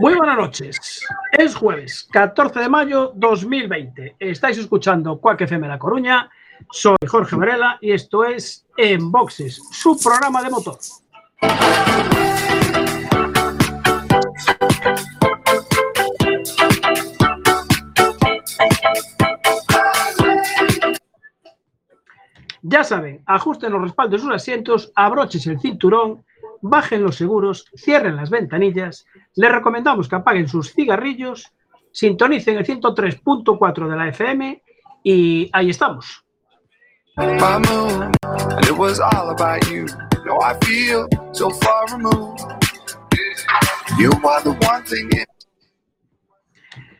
Muy buenas noches. Es jueves 14 de mayo 2020. Estáis escuchando Cuac FM La Coruña. Soy Jorge Varela y esto es En Boxes, su programa de motor. Ya saben, ajusten los respaldos de sus asientos, abroches el cinturón, bajen los seguros, cierren las ventanillas. Les recomendamos que apaguen sus cigarrillos, sintonicen el 103.4 de la FM y ahí estamos.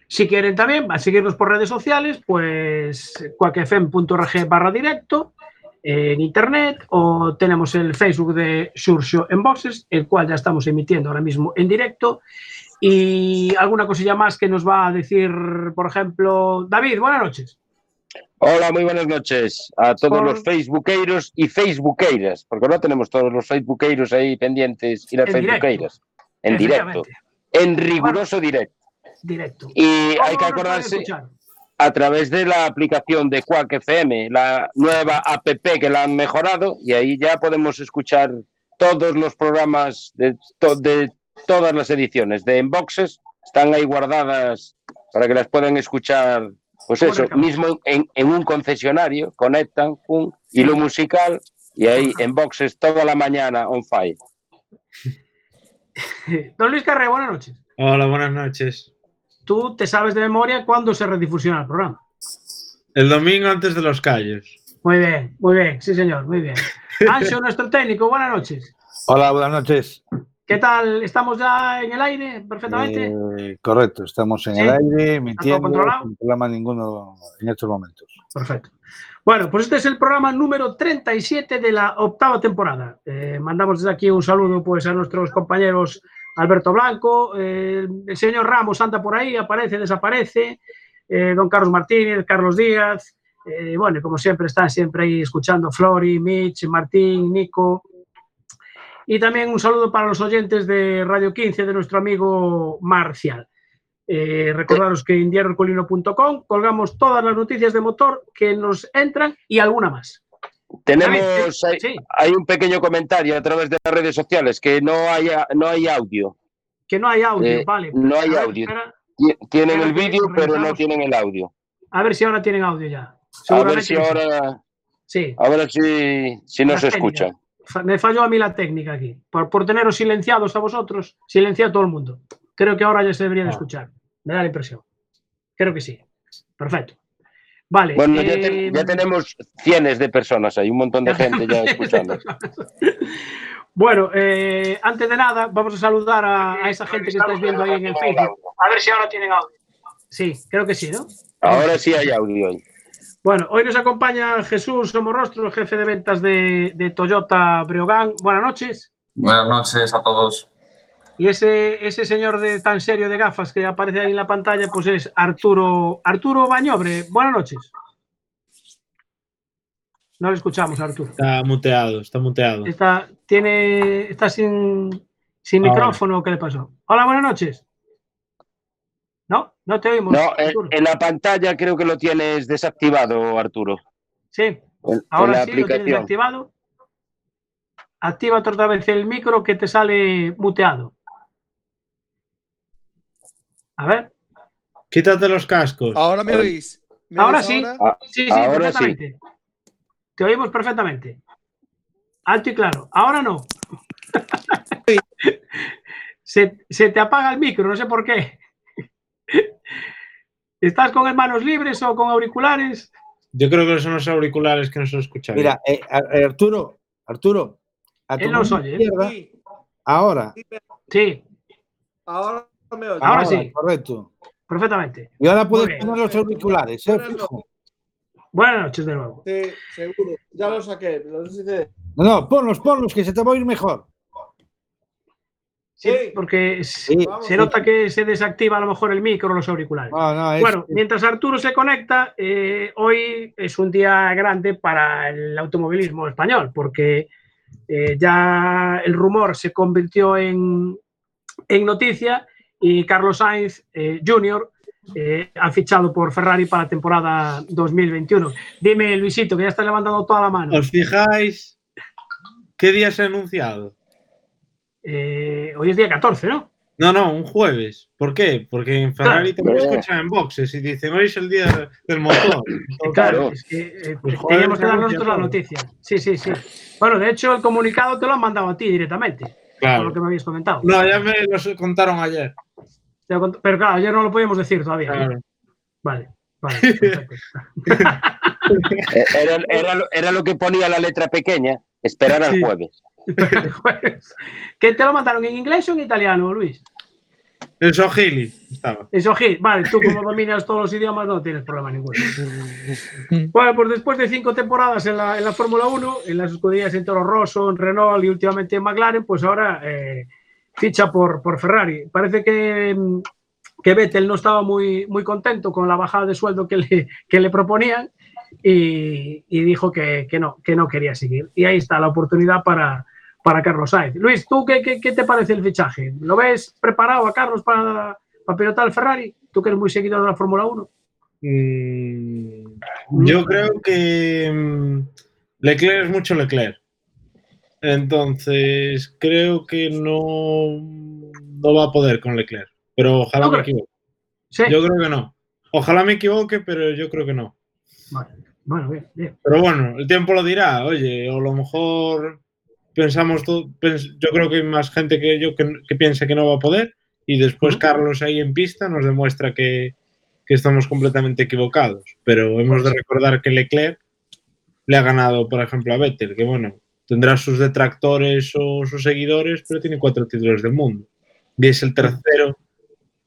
Si quieren también, a seguirnos por redes sociales, pues cuacfm.org barra directo en internet o tenemos el Facebook de Xurxo en Boxes, el cual ya estamos emitiendo ahora mismo en directo. Y alguna cosilla más que nos va a decir, por ejemplo, David, buenas noches. Hola, muy buenas noches a todos Por- los facebookeiros y facebookeiras, porque no tenemos todos los facebookeiros ahí pendientes y las En directo. facebookeiras. En directo, en riguroso directo. Directo. Y hay ¿Cómo que acordarse? A través de la aplicación de Quack FM, la nueva app que la han mejorado, y ahí ya podemos escuchar todos los programas de, to- de todas las ediciones de Enboxes, están ahí guardadas para que las puedan escuchar, pues eso, mismo en, en un concesionario, conectan, pum, y lo musical, y ahí Enboxes toda la mañana on fire. Don Luis Carré, buenas noches. Hola, buenas noches. Tú te sabes de memoria cuándo se redifusiona el programa. El domingo antes de los callos. Muy bien, muy bien, sí señor, muy bien. Ancho, nuestro técnico, buenas noches. Hola, buenas noches. ¿Qué tal? ¿Estamos ya en el aire perfectamente? Eh, correcto, estamos en Sí. el aire, emitiendo sin problema ninguno en estos momentos. Perfecto. Bueno, pues este es el programa número 37 de la octava temporada. Eh, mandamos desde aquí un saludo pues, a nuestros compañeros Alberto Blanco, eh, el señor Ramos anda por ahí, aparece, desaparece, eh, don Carlos Martínez, Carlos Díaz, eh, bueno, como siempre están siempre ahí escuchando Flori, Mitch, Martín, Nico. Y también un saludo para los oyentes de Radio 15 de nuestro amigo Marcial. Eh, recordaros que en diariocolino.com colgamos todas las noticias de motor que nos entran y alguna más. Tenemos sí, hay un pequeño comentario a través de las redes sociales que no hay, no hay audio. que no hay audio, Eh, vale. no hay ver, audio. Tienen el vídeo, pero no tienen el audio. a ver si ahora tienen audio ya. A ver si ahora, Sí, a ver si, si nos escuchan. me falló a mí la técnica aquí. Por, por teneros silenciados a vosotros, silencia a todo el mundo. Creo que ahora ya se debería de Ah. escuchar. Me da la impresión. Creo que sí. Perfecto. Vale. Bueno, ya, te- eh, ya tenemos cientos de personas, hay un montón de gente ya escuchando. Bueno, eh, antes de nada, vamos a saludar a, a esa gente que estáis viendo ahí en el Facebook. A ver si ahora tienen audio. Sí, creo que sí, ¿no? Ahora sí hay audio. Bueno, hoy nos acompaña Jesús Somorrostro, jefe de ventas de, de Toyota Breogán. Buenas noches. Buenas noches a todos. Y ese, ese señor de tan serio de gafas que aparece ahí en la pantalla, pues es Arturo, Arturo Bañobre. Buenas noches. No le escuchamos, Arturo. Está muteado, está muteado. Está, tiene, está sin, sin Ahora. micrófono. ¿Qué le pasó? Hola, buenas noches. No, no te oímos. No, en, Arturo. en la pantalla creo que lo tienes desactivado, Arturo. Sí, En, ahora sí, lo tienes aplicación. activado. Activa otra vez el micro que te sale muteado. A ver. Quítate los cascos. Ahora me oís. ¿Me Ahora sí. ahora? Sí, sí, Ahora perfectamente. Te oímos perfectamente. Alto y claro. Ahora no. se, se te apaga el micro, no sé por qué. ¿Estás con manos libres o con auriculares? Yo creo que son los auriculares que no se escuchan. Mira, eh, eh, Arturo, Arturo, a tu Él nos oye, ¿eh? izquierda, ahora. Sí, ahora. Ahora sí. Correcto. perfectamente. Y ahora Muy puedes bien. poner los auriculares, ¿eh? Buenas Fijo. Buenas noches de nuevo. Sí, seguro. Ya lo saqué. Los. No, no, ponlos, ponlos, que se te va a oír mejor. Sí, Sí. porque se, Sí. Vamos, se nota que se desactiva a lo mejor el micro o los auriculares. No, no, es- Bueno, mientras Arturo se conecta, eh, hoy es un día grande para el automovilismo español, porque eh, ya el rumor se convirtió en, en noticia y Carlos Sainz eh, Jr. eh, ha fichado por Ferrari para la temporada 2021. Dime, Luisito, que ya está levantando toda la mano. ¿Os fijáis qué día se ha anunciado? Eh, hoy es día 14, ¿no? No, no, un jueves. ¿Por qué? Porque en Ferrari Claro. te escuchan en boxes y dicen, hoy es el día del motor. Claro, Claro. es que eh, Pues, joder, teníamos que dar nosotros la noticia. Sí, sí, sí. Bueno, de hecho, el comunicado te lo han mandado a ti directamente, por lo Claro. que me habías comentado. No, ya me los contaron ayer. Pero claro, ayer no lo podíamos decir todavía. Vale, vale. Eh, Era, era lo- era lo que ponía la letra pequeña, esperar al Sí. jueves. ¿Qué te lo mandaron en inglés o en italiano, Luis? El Sohili estaba. Eso, Gil. Vale, tú como dominas todos los idiomas no tienes problema ninguno. Bueno, pues después de cinco temporadas en la, en la Fórmula 1, en las escuderías en Toro Rosso, en Renault y últimamente en McLaren, pues ahora eh, ficha por, por Ferrari. Parece que, mm, que Vettel no estaba muy, muy contento con la bajada de sueldo que le, que le proponían y, y dijo que, que no, que no quería seguir. Y ahí está la oportunidad para, para Carlos Sainz. Luis, ¿tú qué, qué, qué te parece el fichaje? ¿Lo ves preparado a Carlos para, para pilotar el Ferrari? Tú que eres muy seguidor de la Fórmula 1. Mm, Yo creo que mm, Leclerc es mucho Leclerc. Entonces, creo que no, no va a poder con Leclerc. Pero ojalá ¿Tú me equivoque. Sí. Yo creo que no. Ojalá me equivoque, pero yo creo que no. Vale. Bueno, bien, bien. Pero bueno, el tiempo lo dirá. Oye, o a lo mejor pensamos todo. pens- yo creo que hay más gente que yo que, que piensa que no va a poder. Y después. Carlos ahí en pista nos demuestra que, que estamos completamente equivocados. Pero hemos de recordar que Leclerc le ha ganado, por ejemplo, a Vettel, que bueno, tendrá sus detractores o sus seguidores, pero tiene cuatro títulos del mundo. Y es el tercero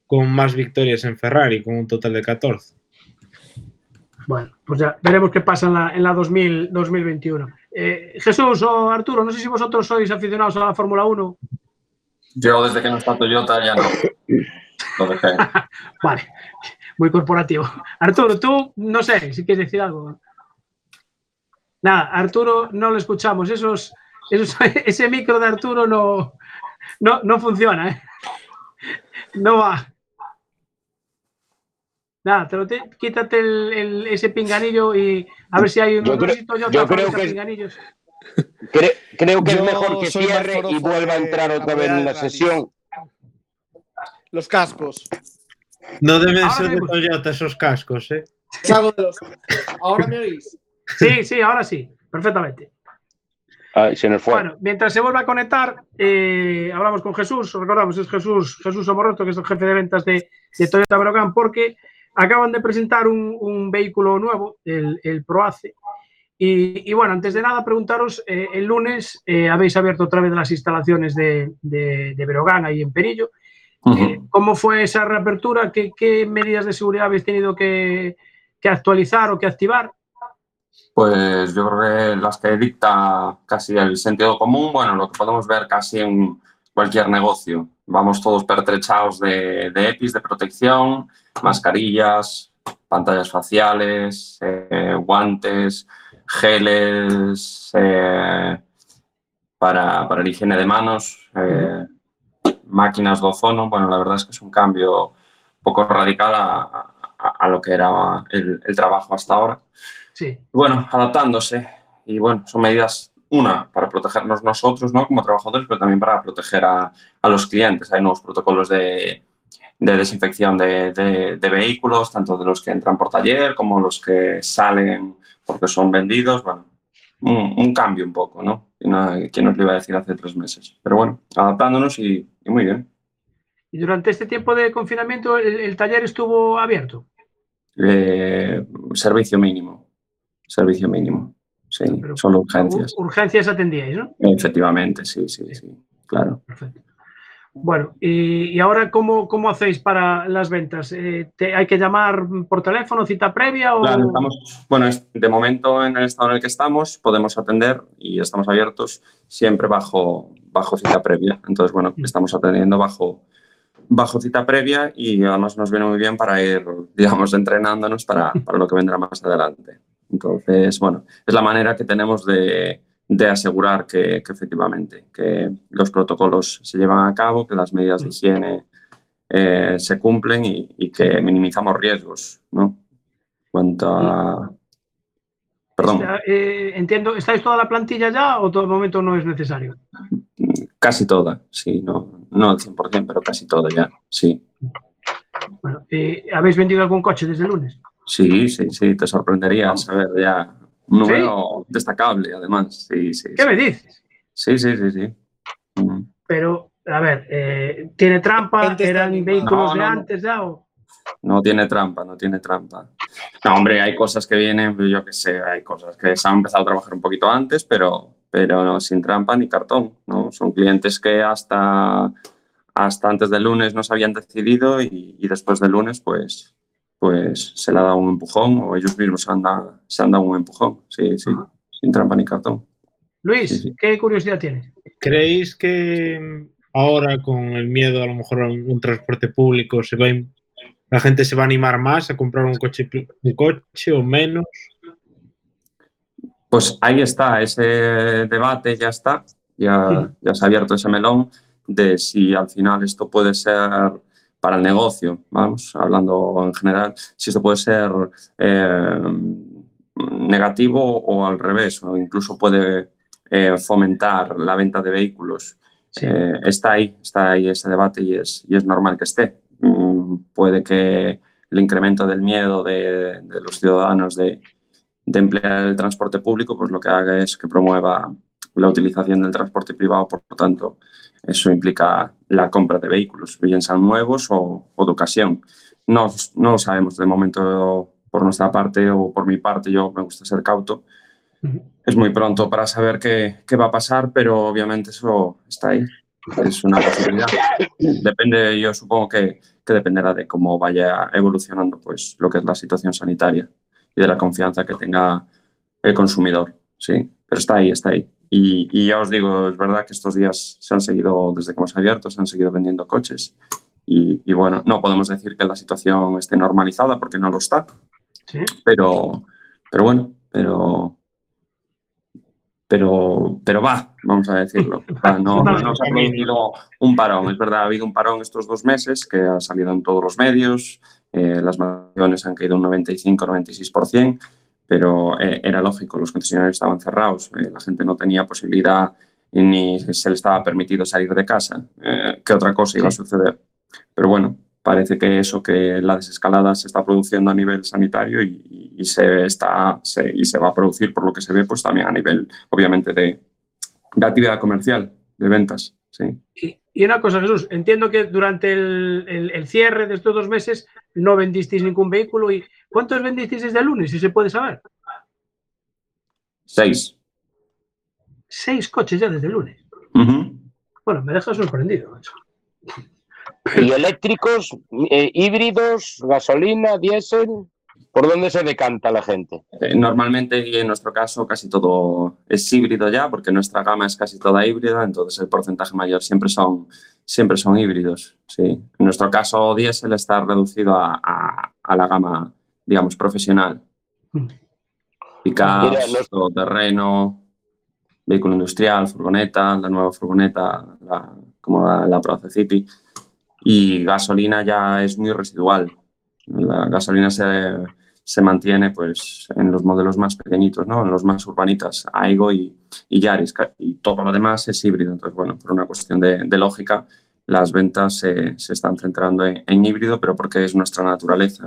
con más victorias en Ferrari, con un total de 14. Bueno, pues ya veremos qué pasa en la, en la 2000, 2021. Eh, Jesús o Arturo, no sé si vosotros sois aficionados a la Fórmula 1. Yo desde que no está Toyota ya no. Lo dejé. Vale, muy corporativo. Arturo, tú, no sé si quieres decir algo. Nada, Arturo no lo escuchamos. Esos, esos- ese micro de Arturo no, no, no funciona. ¿eh? No va. Nada, te lo te- quítate el- el- ese pinganillo y a ver si hay unos Yo creo- yo, yo creo que- pinganillos. Cre- creo que es mejor que cierre y vuelva a entrar otra vez en la sesión. Los cascos. No deben Ahora ser de. Toyota esos cascos, ¿eh? Salgo de los. ¿Ahora me oís? Sí, sí, ahora sí, perfectamente. Se nos fue. Bueno, mientras se vuelva a conectar, eh, hablamos con Jesús, os recordamos, es Jesús, Jesús que es el jefe de ventas de, de Toyota Brogan, porque acaban de presentar un, un vehículo nuevo, el, el Proace. Y, y bueno, antes de nada, preguntaros, eh, el lunes eh, habéis abierto otra vez las instalaciones de, de, ahí en Perillo. ¿Cómo fue esa reapertura? ¿Qué, qué medidas de seguridad habéis tenido que, que actualizar o que activar? Pues yo creo que las que dicta casi el sentido común, bueno, lo que podemos ver casi en cualquier negocio. Vamos todos pertrechados de, de EPIs, de protección, mascarillas, pantallas faciales, eh, guantes, geles eh, para, para higiene de manos, eh, máquinas de ozono. Bueno, la verdad es que es un cambio poco radical a, lo que era el trabajo hasta ahora Sí, bueno, adaptándose. Y bueno, son medidas, una, para protegernos nosotros, ¿no? Como trabajadores, pero también para proteger a, a los clientes. Hay nuevos protocolos de, de desinfección de, de- de vehículos, tanto de los que entran por taller como los que salen porque son vendidos. Bueno, un, un cambio un poco, ¿no? ¿Quién nos lo iba a decir hace tres meses? Pero bueno, adaptándonos y, y muy bien. y durante este tiempo de confinamiento, el- el taller estuvo abierto. Eh, servicio mínimo. Servicio mínimo. sí, Pero- solo urgencias. Ur- urgencias atendíais, ¿no? Efectivamente, sí, sí, sí, claro. Perfecto. Bueno, y, y ahora, ¿cómo, ¿cómo hacéis para las ventas? Eh, te- ¿Hay que llamar por teléfono, cita previa? O... Claro, estamos, bueno, de momento en el estado en el que estamos podemos atender y estamos abiertos siempre bajo, bajo cita previa. Entonces, bueno, estamos atendiendo bajo, bajo cita previa y además nos viene muy bien para ir, digamos, entrenándonos para, para lo que vendrá más adelante. Entonces, bueno, es la manera que tenemos de, de asegurar que, que efectivamente que los protocolos se llevan a cabo, que las medidas de higiene eh, se cumplen y, y que minimizamos riesgos, ¿no? Cuanto a... Perdón, Está- eh, entiendo, ¿estáis toda la plantilla ya o todo el momento no es necesario? casi toda, sí, no, no al 100%, pero casi toda ya, sí. Bueno, eh, ¿Habéis vendido algún coche desde el lunes? Sí, sí, sí, te sorprendería saber ya un número destacable, además, sí, sí. ¿Qué sí. me dices? Sí, sí, sí, sí. Mm. Pero, a ver, eh, ¿tiene trampa? ¿Eran vehículos No, de no, antes ya? o- No tiene trampa, no tiene trampa. No, hombre, hay cosas que vienen, yo qué sé, hay cosas que se han empezado a trabajar un poquito antes, pero, pero no, sin trampa ni cartón, ¿no? Son clientes que hasta, hasta antes del lunes no se habían decidido y, y después del lunes, pues, pues se le ha dado un empujón o ellos mismos se han dado, se han dado un empujón, sí, sí, Ajá. sin trampa ni cartón. Luis, Sí, sí. ¿qué curiosidad tienes? ¿Creéis que ahora con el miedo a lo mejor a un, transporte público se va la gente se va a animar más a comprar un coche, un coche o menos? Pues ahí está, ese debate ya está, ya, ya se ha abierto ese melón de si al final esto puede ser para el negocio, vamos, hablando en general, si esto puede ser eh, negativo o al revés, o incluso puede eh, fomentar la venta de vehículos. Sí. Eh, está ahí, está ahí ese debate y es, y es normal que esté. Mm, puede que el incremento del miedo de, de los ciudadanos de, de emplear el transporte público, pues lo que haga es que promueva la utilización del transporte privado, por lo tanto, eso implica la compra de vehículos, bien sean nuevos o, o de ocasión. No, no lo sabemos de momento por nuestra parte o por mi parte, yo me gusta ser cauto. Es muy pronto para saber qué, qué va a pasar, pero obviamente eso está ahí. Es una posibilidad. Depende, yo supongo que, que dependerá de cómo vaya evolucionando pues, lo que es la situación sanitaria y de la confianza que tenga el consumidor. Sí, pero está ahí, está ahí. Y, y ya os digo, es verdad que estos días se han seguido, desde que hemos abierto, se han seguido vendiendo coches. Y, y bueno, no podemos decir que la situación esté normalizada porque no lo está, Sí. pero, pero bueno, pero, pero, pero va, vamos a decirlo. Va, no, no, ha producido un parón. Es verdad, ha habido un parón estos dos meses que ha salido en todos los medios. eh, las vacaciones han caído un 95-96%, pero eh, era lógico, los concesionarios estaban cerrados, eh, la gente no tenía posibilidad ni se le estaba permitido salir de casa. Eh, ¿Qué otra cosa iba a suceder? Pero bueno, parece que eso, que la desescalada se está produciendo a nivel sanitario y, y se, está, se, y se va a producir, por lo que se ve, pues también a nivel, obviamente, de, de actividad comercial, de ventas. Sí. Y, y una cosa, Jesús, entiendo que durante el, el- el cierre de estos dos meses no vendisteis ningún vehículo. ¿Y cuántos vendisteis desde el lunes, si se puede saber? Seis. Seis coches ya desde el lunes. Bueno, me deja sorprendido. macho. Y eléctricos, eh, híbridos, gasolina, diésel, ¿por dónde se decanta la gente? Eh, Normalmente, y en nuestro caso, casi todo es híbrido ya, porque nuestra gama es casi toda híbrida, entonces el porcentaje mayor siempre son, siempre son híbridos. Sí. En nuestro caso, diésel está reducido a, a- a la gama, digamos, profesional. Mm. Pickups, todoterreno, vehículo industrial, furgoneta, la nueva furgoneta, la, como la, la Pro Cipi. Y gasolina ya es muy residual. La gasolina se, se mantiene pues, en los modelos más pequeñitos, ¿no? en los más urbanitas, Aigo y, y Yaris. Y todo lo demás es híbrido. Entonces, bueno, por una cuestión de, de lógica, las ventas se, están centrando en, híbrido, pero porque es nuestra naturaleza.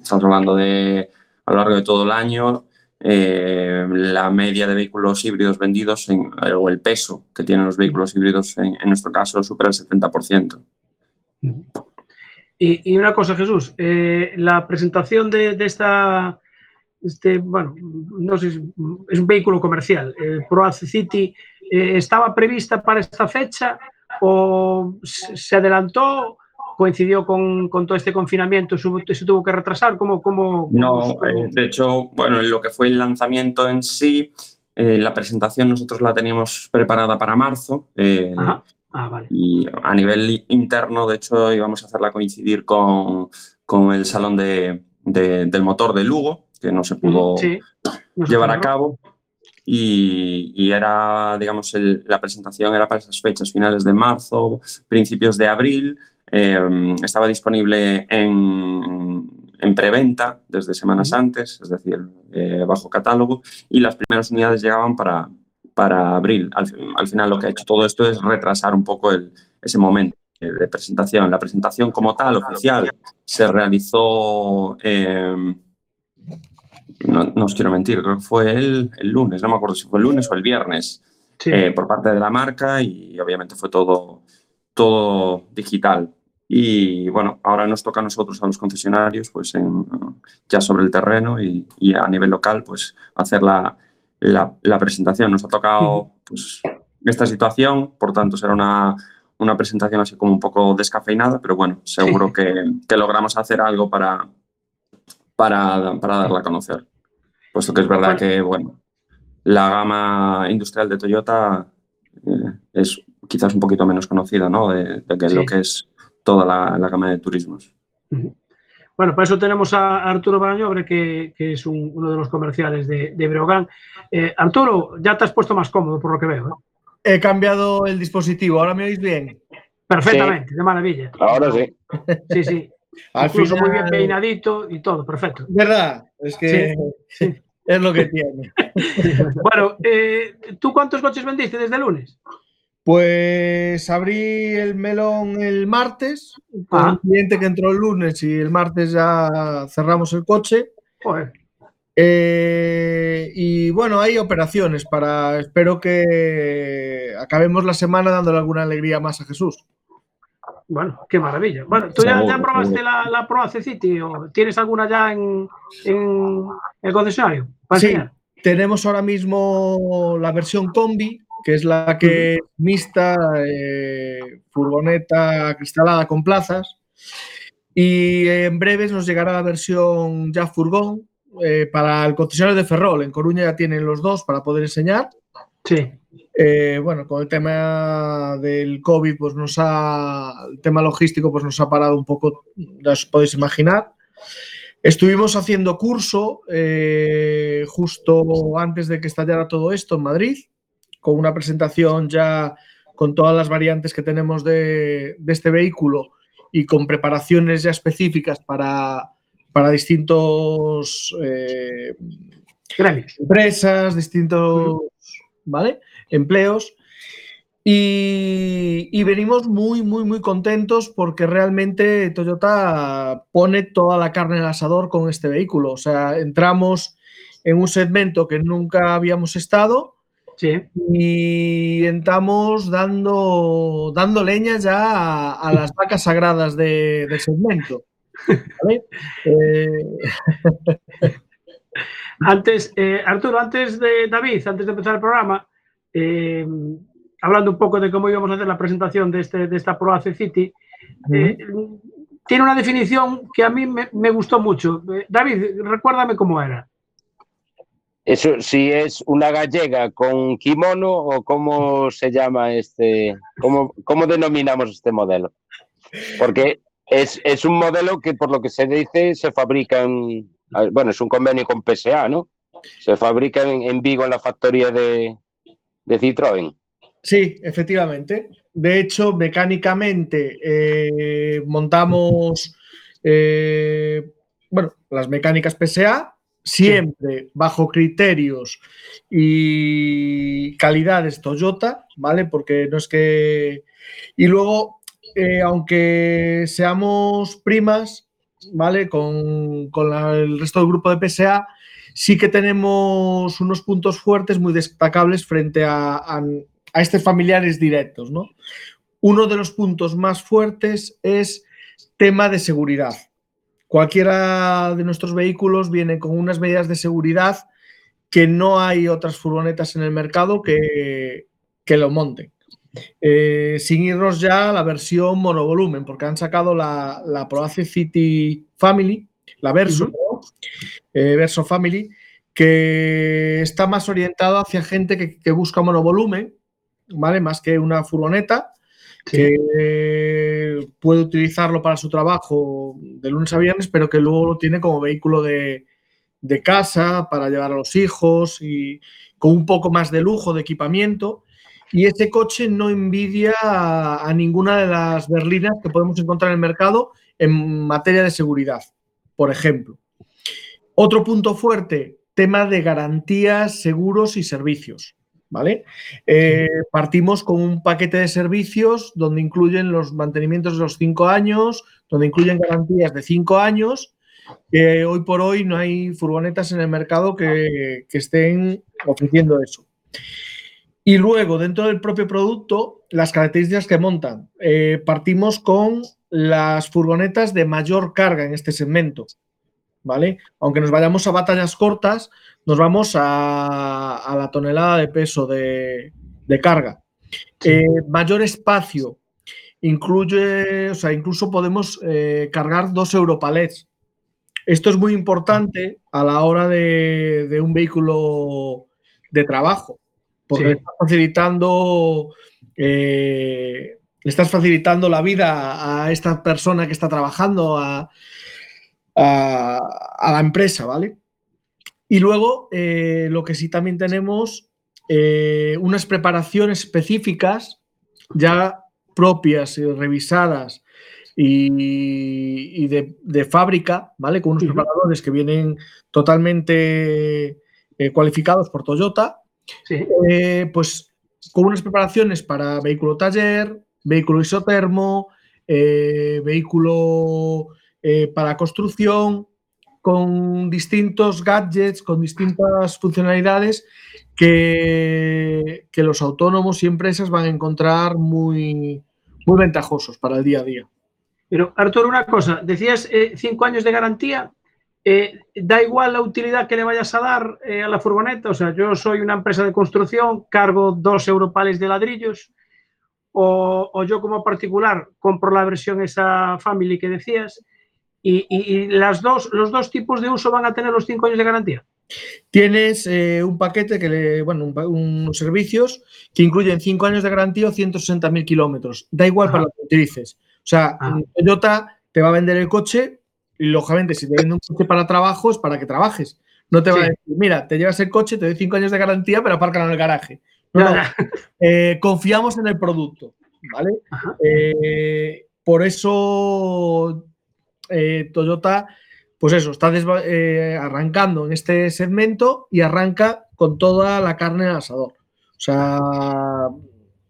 Estamos hablando de a lo largo de todo el año, eh, la media de vehículos híbridos vendidos en- o el peso que tienen los vehículos híbridos en, nuestro caso supera el 70%. Y, y una cosa, Jesús, eh, la presentación de, esta este, bueno, no sé, es un vehículo comercial. El Proace City eh, estaba prevista para esta fecha o se adelantó, coincidió con, con todo este confinamiento, se, se tuvo que retrasar. ¿Cómo, cómo, No, eh, de hecho, bueno, en lo que fue el lanzamiento en sí, eh, la presentación nosotros la teníamos preparada para marzo. eh, Ajá. Ah, vale. Y a nivel interno, de hecho, íbamos a hacerla coincidir con, con el salón de, de- del motor de Lugo, que no se pudo Sí, llevar a cabo. Y, y era, digamos, el- la presentación era para esas fechas, finales de marzo, principios de abril. Eh, estaba disponible en, en preventa desde semanas antes, es decir, eh, bajo catálogo, y las primeras unidades llegaban para, para abril. Al, al final lo que ha hecho todo esto es retrasar un poco el- ese momento de presentación. La presentación como tal, oficial, se realizó... eh, no, no os quiero mentir, creo que fue el, el lunes, no me acuerdo si fue el lunes o el viernes, Sí. eh, por parte de la marca y obviamente fue todo, todo digital. Y bueno, ahora nos toca a nosotros, a los concesionarios, pues en, ya sobre el terreno y, y a nivel local, pues hacer la, la, la presentación. Nos ha tocado pues, esta situación, por tanto será una, una presentación así como un poco descafeinada, pero bueno, seguro que, que logramos hacer algo para, para, para darla a conocer. Puesto que es verdad Bueno. que, bueno, la gama industrial de Toyota eh, es quizás un poquito menos conocida, ¿no? De, de que Sí. lo que es toda la, la gama de turismos. Bueno, para eso tenemos a Arturo Barañobre, que, que es un- uno de los comerciales de, de Breogán. Eh, Arturo, ya te has puesto más cómodo, por lo que veo. ¿eh? He cambiado el dispositivo, ahora me oís bien. Perfectamente, de maravilla. Ahora sí. Sí, sí. Al Incluso muy bien final- peinadito y todo, perfecto. ¿Verdad? Es que sí. es lo que tiene. Bueno, eh, ¿tú cuántos coches vendiste desde el lunes? Pues abrí el melón el martes con Ah. un cliente que entró el lunes y el martes ya cerramos el coche. Joder, Eh, y bueno, hay operaciones para. Espero que acabemos la semana dándole alguna alegría más a Jesús. Bueno, qué maravilla. Bueno, ¿tú ya, probaste la, la Proace City o tienes alguna ya en, en el concesionario? para Sí. enseñar? Tenemos ahora mismo la versión combi, que es la que es mixta, eh, furgoneta cristalada con plazas. Y en breves nos llegará la versión ya furgón eh, para el concesionario de Ferrol. En Coruña ya tienen los dos para poder enseñar. Sí. Eh, bueno, con el tema del COVID, pues nos ha, el tema logístico, pues nos ha parado un poco, ya os podéis imaginar. Estuvimos haciendo curso eh, justo antes de que estallara todo esto en Madrid, con una presentación ya con todas las variantes que tenemos de, de este vehículo y con preparaciones ya específicas para, para distintos eh, empresas, distintos ¿vale? Empleos. Y, y venimos muy, muy, muy contentos porque realmente Toyota pone toda la carne en el asador con este vehículo. O sea, entramos en un segmento que nunca habíamos estado Sí. y entramos dando, dando leña ya a, a las vacas sagradas de- del segmento. ¿vale? Eh, Antes, eh, Arturo, antes de David, antes de empezar el programa, eh, hablando un poco de cómo íbamos a hacer la presentación de, este, de esta Proace City, eh, tiene una definición que a mí me, me gustó mucho. Eh, David, recuérdame cómo era. Eso, si es una gallega con kimono o cómo se llama este, cómo, cómo denominamos este modelo. Porque es, es un modelo que por lo que se dice se fabrica en, bueno, es un convenio con PSA, ¿no? Se fabrica en, en Vigo en la factoría de, de Citroën. Sí, efectivamente. De hecho, mecánicamente eh, montamos eh, bueno, las mecánicas PSA, siempre bajo criterios y calidades Toyota, ¿vale? Porque no es que. Y luego, eh, aunque seamos primas, ¿vale? Con, con la- el resto del grupo de PSA, sí que tenemos unos puntos fuertes muy destacables frente a, a, a estos familiares directos, ¿no? Uno de los puntos más fuertes es tema de seguridad. cualquiera de nuestros vehículos viene con unas medidas de seguridad que no hay otras furgonetas en el mercado que, que lo monten. Eh, sin irnos ya a la versión monovolumen, porque han sacado la, la Proace City Family, la Verso. Eh, Verso Family, que está más orientado hacia gente que, que busca monovolumen, ¿vale? Más que una furgoneta, que puede utilizarlo para su trabajo de lunes a viernes, pero que luego lo tiene como vehículo de, de casa para llevar a los hijos y con un poco más de lujo, de equipamiento. Y ese coche no envidia a, a ninguna de las berlinas que podemos encontrar en el mercado en materia de seguridad, por ejemplo. Otro punto fuerte, tema de garantías, seguros y servicios. ¿Vale? Eh, partimos con un paquete de servicios donde incluyen los mantenimientos de los cinco años, donde incluyen garantías de cinco años, hoy por hoy no hay furgonetas en el mercado que, que estén ofreciendo eso. Y luego, dentro del propio producto, las características que montan. Eh, partimos con las furgonetas de mayor carga en este segmento. ¿Vale? Aunque nos vayamos a batallas cortas, nos vamos a, a la tonelada de peso de, de carga. Eh, mayor espacio. Incluye, o sea, incluso podemos eh, cargar dos europalets. Esto es muy importante a la hora de, de un vehículo de trabajo, porque Sí. estás facilitando, eh, estás facilitando la vida a esta persona que está trabajando, a, a- a la empresa, ¿vale? Y luego, eh, lo que sí también tenemos, eh, unas preparaciones específicas ya propias y revisadas y, y de, de fábrica, ¿vale? Con unos Ujú. preparadores que vienen totalmente eh, cualificados por Toyota, Sí. eh, pues con unas preparaciones para vehículo taller, vehículo isotermo, eh, vehículo eh, para construcción, con distintos gadgets, con distintas funcionalidades que, que los autónomos y empresas van a encontrar muy, muy ventajosos para el día a día. Pero, Arturo, una cosa, decías eh, cinco años de garantía. eh, ¿Da igual la utilidad que le vayas a dar a la furgoneta? O sea, yo soy una empresa de construcción, cargo dos europales de ladrillos, o, o yo como particular compro la versión esa Family que decías, y, y- y las dos, los dos tipos de uso van a tener los cinco años de garantía. Tienes eh, un paquete que le, bueno, un unos servicios que incluyen 5 años de garantía o 160.000 kilómetros. Da igual para lo que utilices. O sea, Ah. Toyota te va a vender el coche y, lógicamente, si te vende un coche para trabajo es para que trabajes. No te va a decir, mira, te llevas el coche, te doy 5 años de garantía, pero apárcalo en el garaje. No. Eh, confiamos en el producto, ¿vale? Eh, por eso eh, Toyota, pues eso, está eh, arrancando en este segmento y arranca con toda la carne al asador. O sea,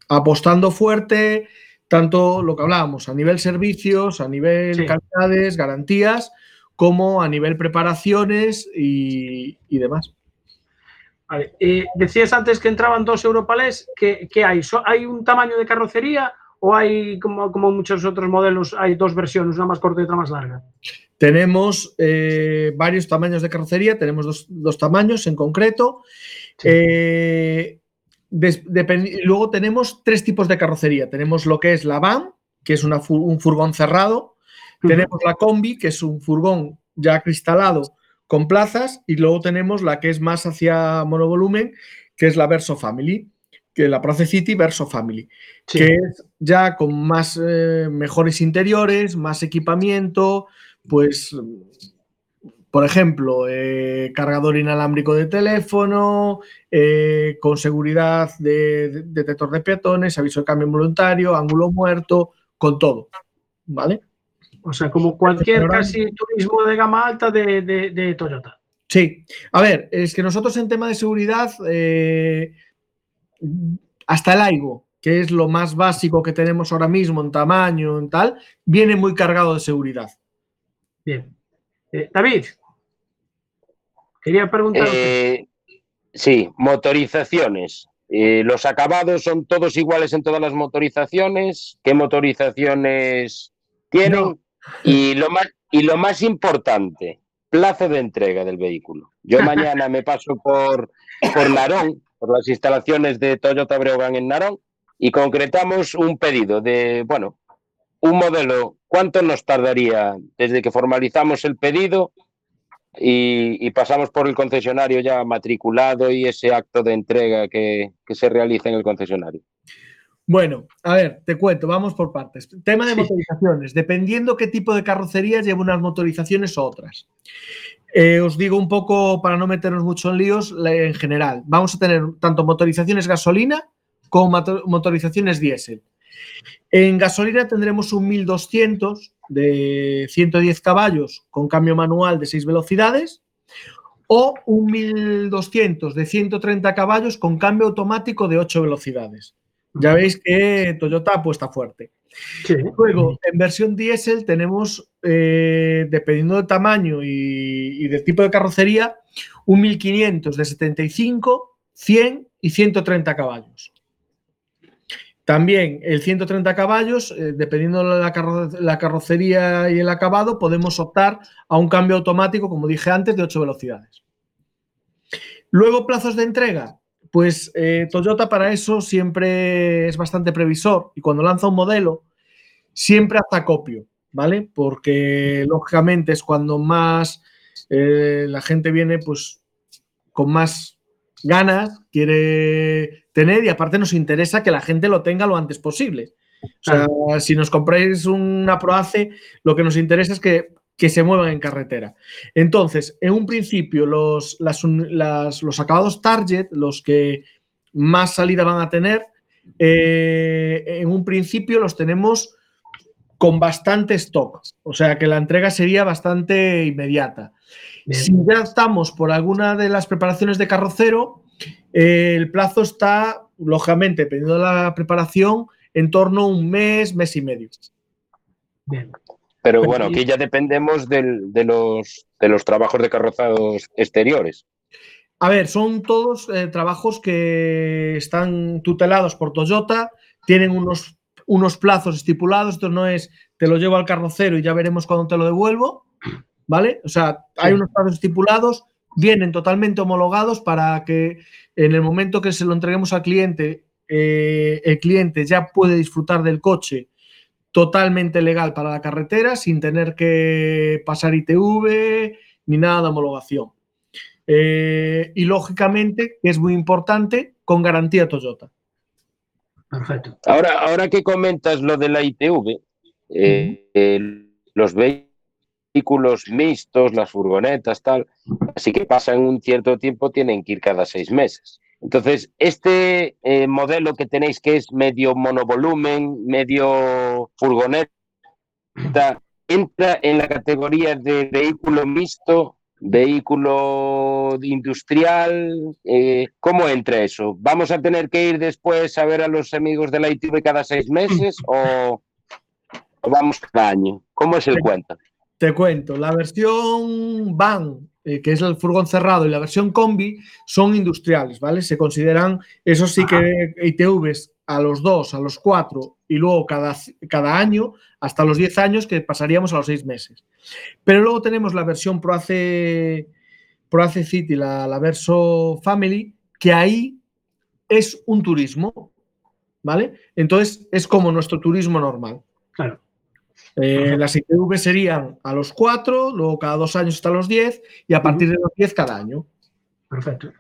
apostando fuerte, tanto lo que hablábamos, a nivel servicios, a nivel Sí. calidades, garantías, como a nivel preparaciones y, y demás. Vale. Eh, decías antes que entraban dos europales. ¿Qué, qué hay? ¿Hay un tamaño de carrocería o hay, como, como muchos otros modelos, hay dos versiones, una más corta y otra más larga? Tenemos eh, varios tamaños de carrocería, tenemos dos, dos tamaños en concreto. Sí. Eh, des- luego tenemos tres tipos de carrocería. Tenemos lo que es la van, que es una un furgón cerrado. Tenemos la combi, que es un furgón ya cristalado con plazas. Y luego tenemos la que es más hacia monovolumen, que es la Verso Family, que la Proce City Verso Family Sí. que es ya con más eh, mejores interiores, más equipamiento, pues, por ejemplo, eh, cargador inalámbrico de teléfono, eh, con seguridad de, de- detector de peatones, aviso de cambio voluntario, ángulo muerto, con todo, ¿vale? O sea, como cualquier casi turismo de gama alta de, de- de Toyota. Sí, a ver, es que nosotros en tema de seguridad, eh, hasta el AIGO, que es lo más básico que tenemos ahora mismo en tamaño, en tal, viene muy cargado de seguridad. Bien. Eh, David, quería preguntar. Eh, sí, motorizaciones. Eh, los acabados son todos iguales en todas las motorizaciones. ¿Qué motorizaciones tienen? No. Y lo más, y lo más importante, plazo de entrega del vehículo. Yo mañana me paso por, por Narón, por las instalaciones de Toyota Breogán en Narón, y concretamos un pedido de, bueno, un modelo. ¿Cuánto nos tardaría desde que formalizamos el pedido y, y pasamos por el concesionario ya matriculado y ese acto de entrega que, que se realiza en el concesionario? Bueno, a ver, te cuento, vamos por partes. Tema de Sí. motorizaciones. Dependiendo qué tipo de carrocerías lleva unas motorizaciones o otras. Eh, os digo un poco, para no meternos mucho en líos, en general. Vamos a tener tanto motorizaciones gasolina como motorizaciones diésel. En gasolina tendremos un 1200 de 110 caballos con cambio manual de 6 velocidades o un 1200 de 130 caballos con cambio automático de 8 velocidades. Ya veis que Toyota apuesta fuerte. Sí. Luego, en versión diésel tenemos, eh, dependiendo del tamaño y, del tipo de carrocería, un 1500 de 75, 100 y 130 caballos. También el 130 caballos, eh, dependiendo de la carrocería y el acabado, podemos optar a un cambio automático, como dije antes, de 8 velocidades. Luego, plazos de entrega. Pues eh, Toyota para eso siempre es bastante previsor y cuando lanza un modelo siempre hace acopio, ¿vale? Porque lógicamente es cuando más eh, la gente viene pues con más ganas, quiere tener y aparte nos interesa que la gente lo tenga lo antes posible. O sea, si nos compráis una Proace, lo que nos interesa es que, que se muevan en carretera. Entonces, en un principio, los, las los acabados target, los que más salida van a tener, eh, en un principio los tenemos con bastante stock. O sea que la entrega sería bastante inmediata. Bien. Si ya estamos por alguna de las preparaciones de carrocero, eh, el plazo está, lógicamente, dependiendo de la preparación, en torno a un mes, mes y medio. Bien. Pero Pero bueno, aquí ya dependemos del- de, los, de los trabajos de carrozados exteriores. A ver, son todos eh, trabajos que están tutelados por Toyota, tienen unos, unos plazos estipulados, esto no es te lo llevo al carrocero y ya veremos cuándo te lo devuelvo, ¿vale? O sea, hay unos plazos estipulados, vienen totalmente homologados para que en el momento que se lo entreguemos al cliente, eh, el cliente ya puede disfrutar del coche totalmente legal para la carretera sin tener que pasar ITV ni nada de homologación. Eh, y lógicamente, que es muy importante, con garantía Toyota. Perfecto. Ahora, ahora que comentas lo de la ITV, eh, eh, los vehículos mixtos, las furgonetas, tal, así que pasan un cierto tiempo, tienen que ir cada seis meses. Entonces, este eh, modelo que tenéis que es medio monovolumen, medio furgoneta, entra en la categoría de vehículo mixto, vehículo industrial. eh, ¿Cómo entra eso? ¿Vamos a tener que ir después a ver a los amigos de la ITV cada seis meses o, o vamos cada año? ¿Cómo es el cuento? Te cuento, la versión van, eh, que es el furgón cerrado, y la versión combi son industriales, ¿vale? Se consideran, eso sí que ITVs a los dos, a los cuatro y luego cada, cada año, hasta los 10 años, que pasaríamos a los seis meses. Pero luego tenemos la versión ProAce, ProAce City, la, la Verso Family, que ahí es un turismo, ¿vale? Entonces es como nuestro turismo normal. Claro. Eh, las ITV serían a los 4, luego cada dos años hasta los 10 y a partir de los 10 cada año. Perfecto.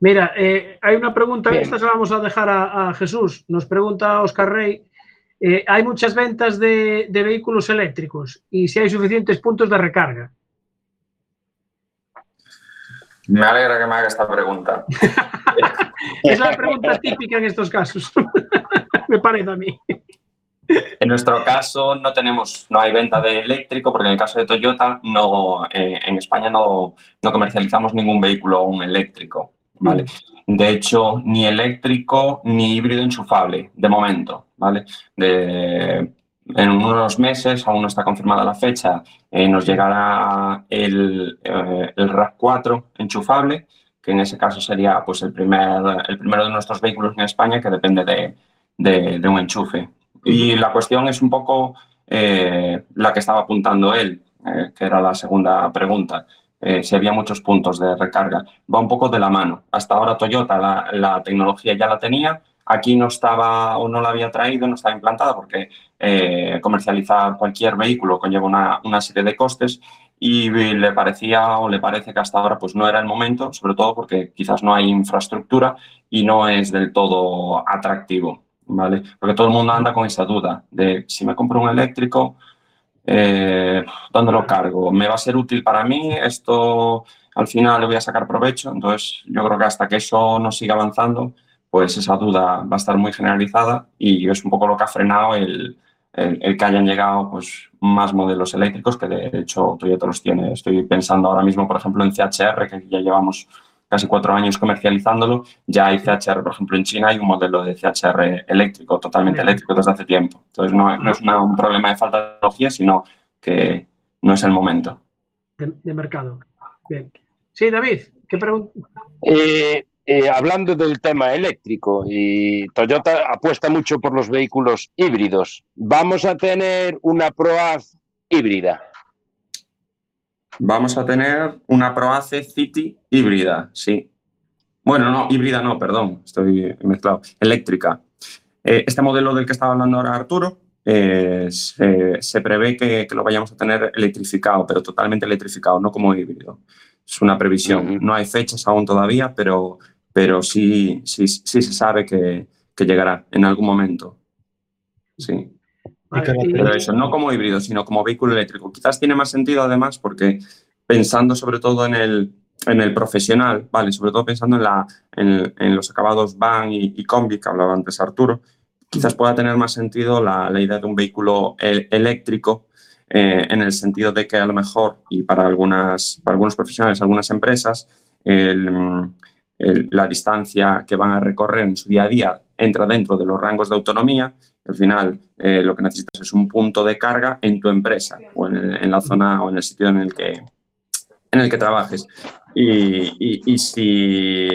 Mira, eh, hay una pregunta, Bien. esta se la vamos a dejar a, a Jesús. Nos pregunta Oscar Rey. eh, hay muchas ventas de, de vehículos eléctricos y si hay suficientes puntos de recarga. Me alegra que me haga esta pregunta. Es la pregunta típica en estos casos. Me parece a mí. En nuestro caso no tenemos, no hay venta de eléctrico porque en el caso de Toyota no, eh, en España no, no comercializamos ningún vehículo aún eléctrico. ¿Vale? De hecho, ni eléctrico ni híbrido enchufable, de momento. ¿vale? De, en unos meses, aún no está confirmada la fecha, eh, nos llegará el, eh, el RAV4 enchufable, que en ese caso sería pues, el, primer, el primero de nuestros vehículos en España que depende de, de- de un enchufe. Y la cuestión es un poco eh, la que estaba apuntando él. eh, que era la segunda pregunta, eh, si había muchos puntos de recarga. Va un poco de la mano. Hasta ahora Toyota la, tecnología ya la tenía, aquí no estaba o no la había traído, no estaba implantada porque eh, comercializar cualquier vehículo conlleva una, una serie de costes y le parecía o le parece que hasta ahora pues no era el momento, sobre todo porque quizás no hay infraestructura y no es del todo atractivo, ¿vale? Porque todo el mundo anda con esa duda de si me compro un eléctrico, eh, ¿dónde lo cargo? ¿Me va a ser útil para mí? ¿Esto al final le voy a sacar provecho? Entonces yo creo que hasta que eso no siga avanzando, pues esa duda va a estar muy generalizada y es un poco lo que ha frenado el, el, el, que hayan llegado pues, más modelos eléctricos, que de hecho Toyota los tiene. Estoy pensando ahora mismo, por ejemplo, en CHR, que ya llevamos casi cuatro años comercializándolo. Ya hay CHR, por ejemplo, en China hay un modelo de CHR eléctrico, totalmente eléctrico desde hace tiempo. Entonces no, no es una, un problema de falta de tecnología, sino que no es el momento. De, de mercado. Bien. Sí, David, ¿qué pregunta? Eh, eh, hablando del tema eléctrico, y Toyota apuesta mucho por los vehículos híbridos. ¿Vamos a tener una ProAz híbrida? Vamos a tener una ProAce City híbrida, sí. Bueno, no, híbrida no, perdón, estoy mezclado. Eléctrica. Eh, este modelo del que estaba hablando ahora Arturo, eh, se, se, prevé que, que, lo vayamos a tener electrificado, pero totalmente electrificado, no como híbrido. Es una previsión. Uh -huh. No hay fechas aún todavía, pero, pero sí, sí, sí se sabe que, que llegará en algún momento. Sí. Pero eso, no como híbrido, sino como vehículo eléctrico. Quizás tiene más sentido además porque pensando sobre todo en el, en el profesional, vale, sobre todo pensando en, la, en, en los acabados van y, y, combi que hablaba antes Arturo, quizás pueda tener más sentido la, la idea de un vehículo el, eléctrico eh, en el sentido de que a lo mejor, y para, algunas, para algunos profesionales, algunas empresas, el, el, la distancia que van a recorrer en su día a día entra dentro de los rangos de autonomía. Al final, eh, lo que necesitas es un punto de carga en tu empresa o en, el, en, la zona o en el sitio en el que, en el que trabajes. Y, y, y, si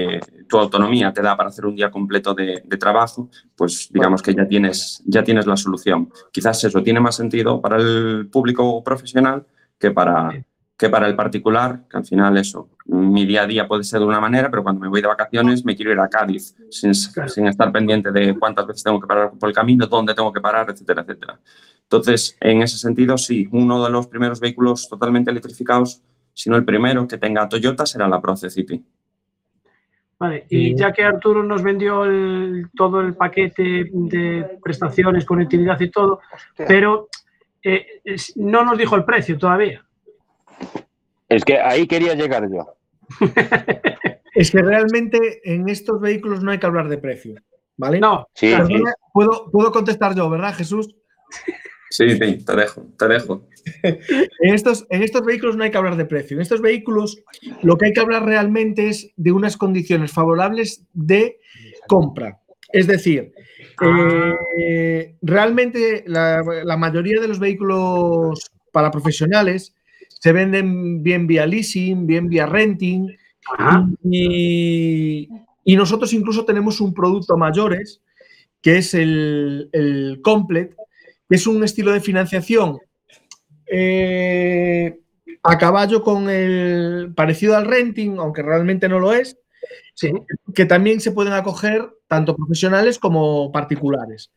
tu autonomía te da para hacer un día completo de, de, trabajo, pues digamos que ya tienes, ya tienes la solución. Quizás eso tiene más sentido para el público profesional que para, que para el particular, que al final eso, mi día a día puede ser de una manera, pero cuando me voy de vacaciones me quiero ir a Cádiz sin, sin estar pendiente de cuántas veces tengo que parar por el camino, dónde tengo que parar, etcétera, etcétera. Entonces, en ese sentido, sí, uno de los primeros vehículos totalmente electrificados sino el primero que tenga Toyota será la Proce City. Vale, y ya que Arturo nos vendió el, todo el paquete de prestaciones, conectividad y todo, pero eh, no nos dijo el precio todavía. Es que ahí quería llegar yo. es que realmente en estos vehículos no hay que hablar de precio, ¿vale? No, sí, sí. Puedo, puedo contestar yo, ¿verdad, Jesús? Sí, sí, te dejo, te dejo. en, estos, en estos vehículos no hay que hablar de precio. En estos vehículos lo que hay que hablar realmente es de unas condiciones favorables de compra. Es decir, eh, realmente la, la, mayoría de los vehículos para profesionales se venden bien vía leasing, bien vía renting. Y, y, nosotros incluso tenemos un producto mayores, que es el, el Complet, que es un estilo de financiación eh, a caballo con el parecido al renting, aunque realmente no lo es, sí, que también se pueden acoger tanto profesionales como particulares.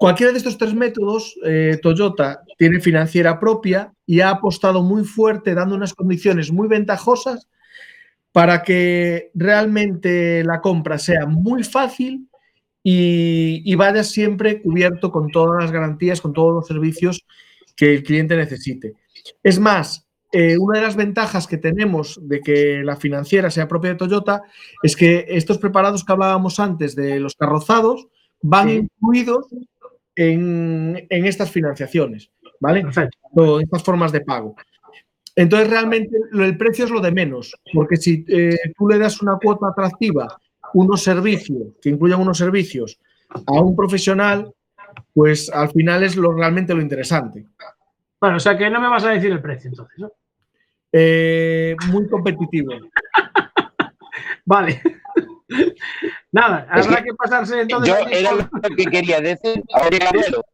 Cualquiera de estos tres métodos, eh, Toyota tiene financiera propia y ha apostado muy fuerte, dando unas condiciones muy ventajosas para que realmente la compra sea muy fácil y, y vaya siempre cubierto con todas las garantías, con todos los servicios que el cliente necesite. Es más, eh, una de las ventajas que tenemos de que la financiera sea propia de Toyota es que estos preparados que hablábamos antes de los carrozados van sí. incluidos en, en, estas financiaciones, ¿vale? Perfecto. Estas formas de pago. Entonces, realmente el precio es lo de menos, porque si eh, tú le das una cuota atractiva, unos servicios, que incluyan unos servicios a un profesional, pues al final es lo, realmente lo interesante. Bueno, o sea que no me vas a decir el precio entonces, ¿no? Eh, muy competitivo. vale. Nada, habrá que, que, pasarse entonces. Yo era lo que quería decir. Ahora el abuelo.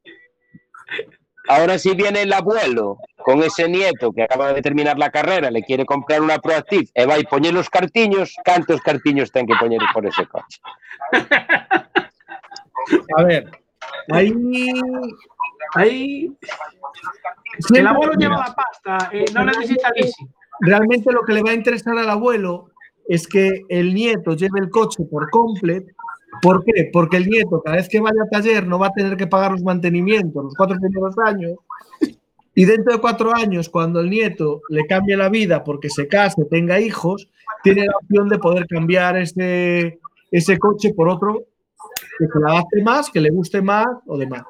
Ahora sí viene el abuelo con ese nieto que acaba de terminar la carrera, le quiere comprar una Proactive e vai poñer os cartiños, cantos cartiños ten que poñer por ese coche? A ver, ahí. Ahí. El siempre- abuelo lleva la pasta, eh, no necesita leasing. realmente lo que le va a interesar al abuelo es que el nieto lleve el coche por completo. ¿Por qué? Porque el nieto, cada vez que vaya a taller, no va a tener que pagar los mantenimientos los cuatro primeros años. Y dentro de cuatro años, cuando el nieto le cambie la vida porque se case, tenga hijos, tiene la opción de poder cambiar ese, ese coche por otro que se le adapte más, que le guste más o demás.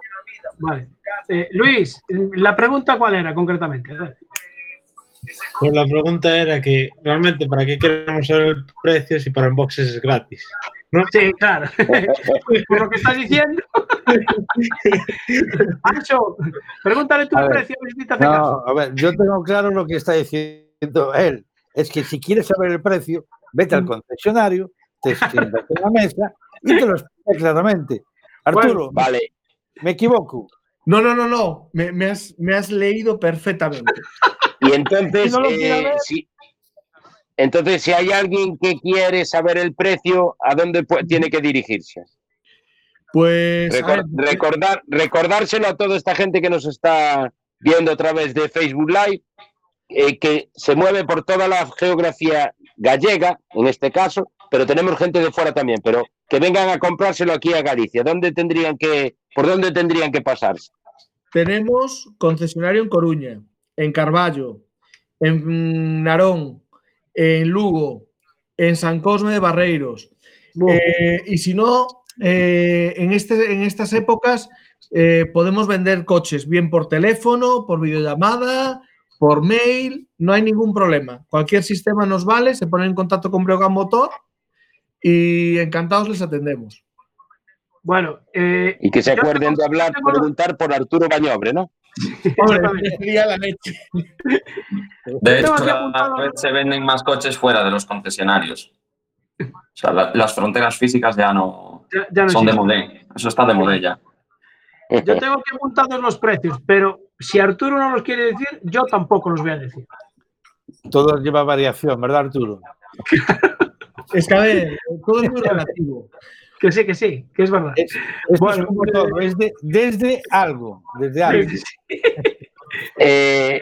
Vale. Eh, Luis, la pregunta cuál era concretamente. Pues la pregunta era que realmente para qué queremos saber el precio si para unboxes es gratis. ¿no? Sí, claro. Por lo que estás diciendo. Ancho, pregúntale tú A el ver, precio, Luis, te hace caso. No, a ver, yo tengo claro lo que está diciendo él. Es que si quieres saber el precio, vete al concesionario, te sientas en la mesa y te lo explica claramente. Arturo, Vale, me equivoco. No, no, no, no. Me, me has, me has leído perfectamente. Y entonces, Si no eh, si, entonces, si hay alguien que quiere saber el precio, ¿a dónde tiene que dirigirse? Pues. ver, recordar, recordárselo a toda esta gente que nos está viendo a través de Facebook Live, eh, que se mueve por toda la geografía gallega, en este caso, pero tenemos gente de fuera también, pero que vengan a comprárselo aquí a Galicia. ¿Dónde tendrían que, ¿Por dónde tendrían que pasarse? Tenemos concesionario en Coruña, en Carballo, en Narón, en Lugo, en San Cosme de Barreiros. Eh, y si no, eh, en, este, en estas épocas eh, podemos vender coches bien por teléfono, por videollamada, por mail, no hay ningún problema. Cualquier sistema nos vale, se pone en contacto con Breogán Motor y encantados les atendemos. Bueno, eh, Y que se acuerden de hablar, preguntar por Arturo Bañobre, ¿no? Hombre, sería la leche. De hecho, cada vez se venden más coches fuera de los concesionarios. O sea, la- las fronteras físicas ya no ya, ya no son de modé. Eso está de modé ya. Yo tengo que apuntados los precios, pero si Arturo no los quiere decir, yo tampoco los voy a decir. Todo lleva variación, ¿verdad, Arturo? Es que, a ver, todo es muy relativo. Que sí, que sí, que es verdad. Es, esto Bueno, es como todo, es de- desde algo, desde algo. Eh,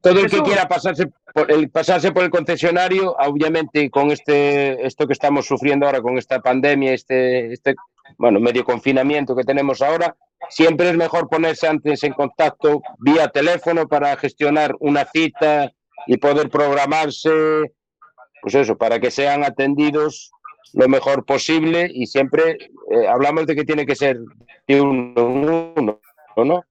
todo el que quiera pasarse por el, pasarse por el concesionario, obviamente con este esto que estamos sufriendo ahora, con esta pandemia, este, este bueno, medio confinamiento que tenemos ahora, siempre es mejor ponerse antes en contacto vía teléfono para gestionar una cita y poder programarse, pues eso, para que sean atendidos lo mejor posible y siempre eh, hablamos de que tiene que ser de uno en uno, ¿no?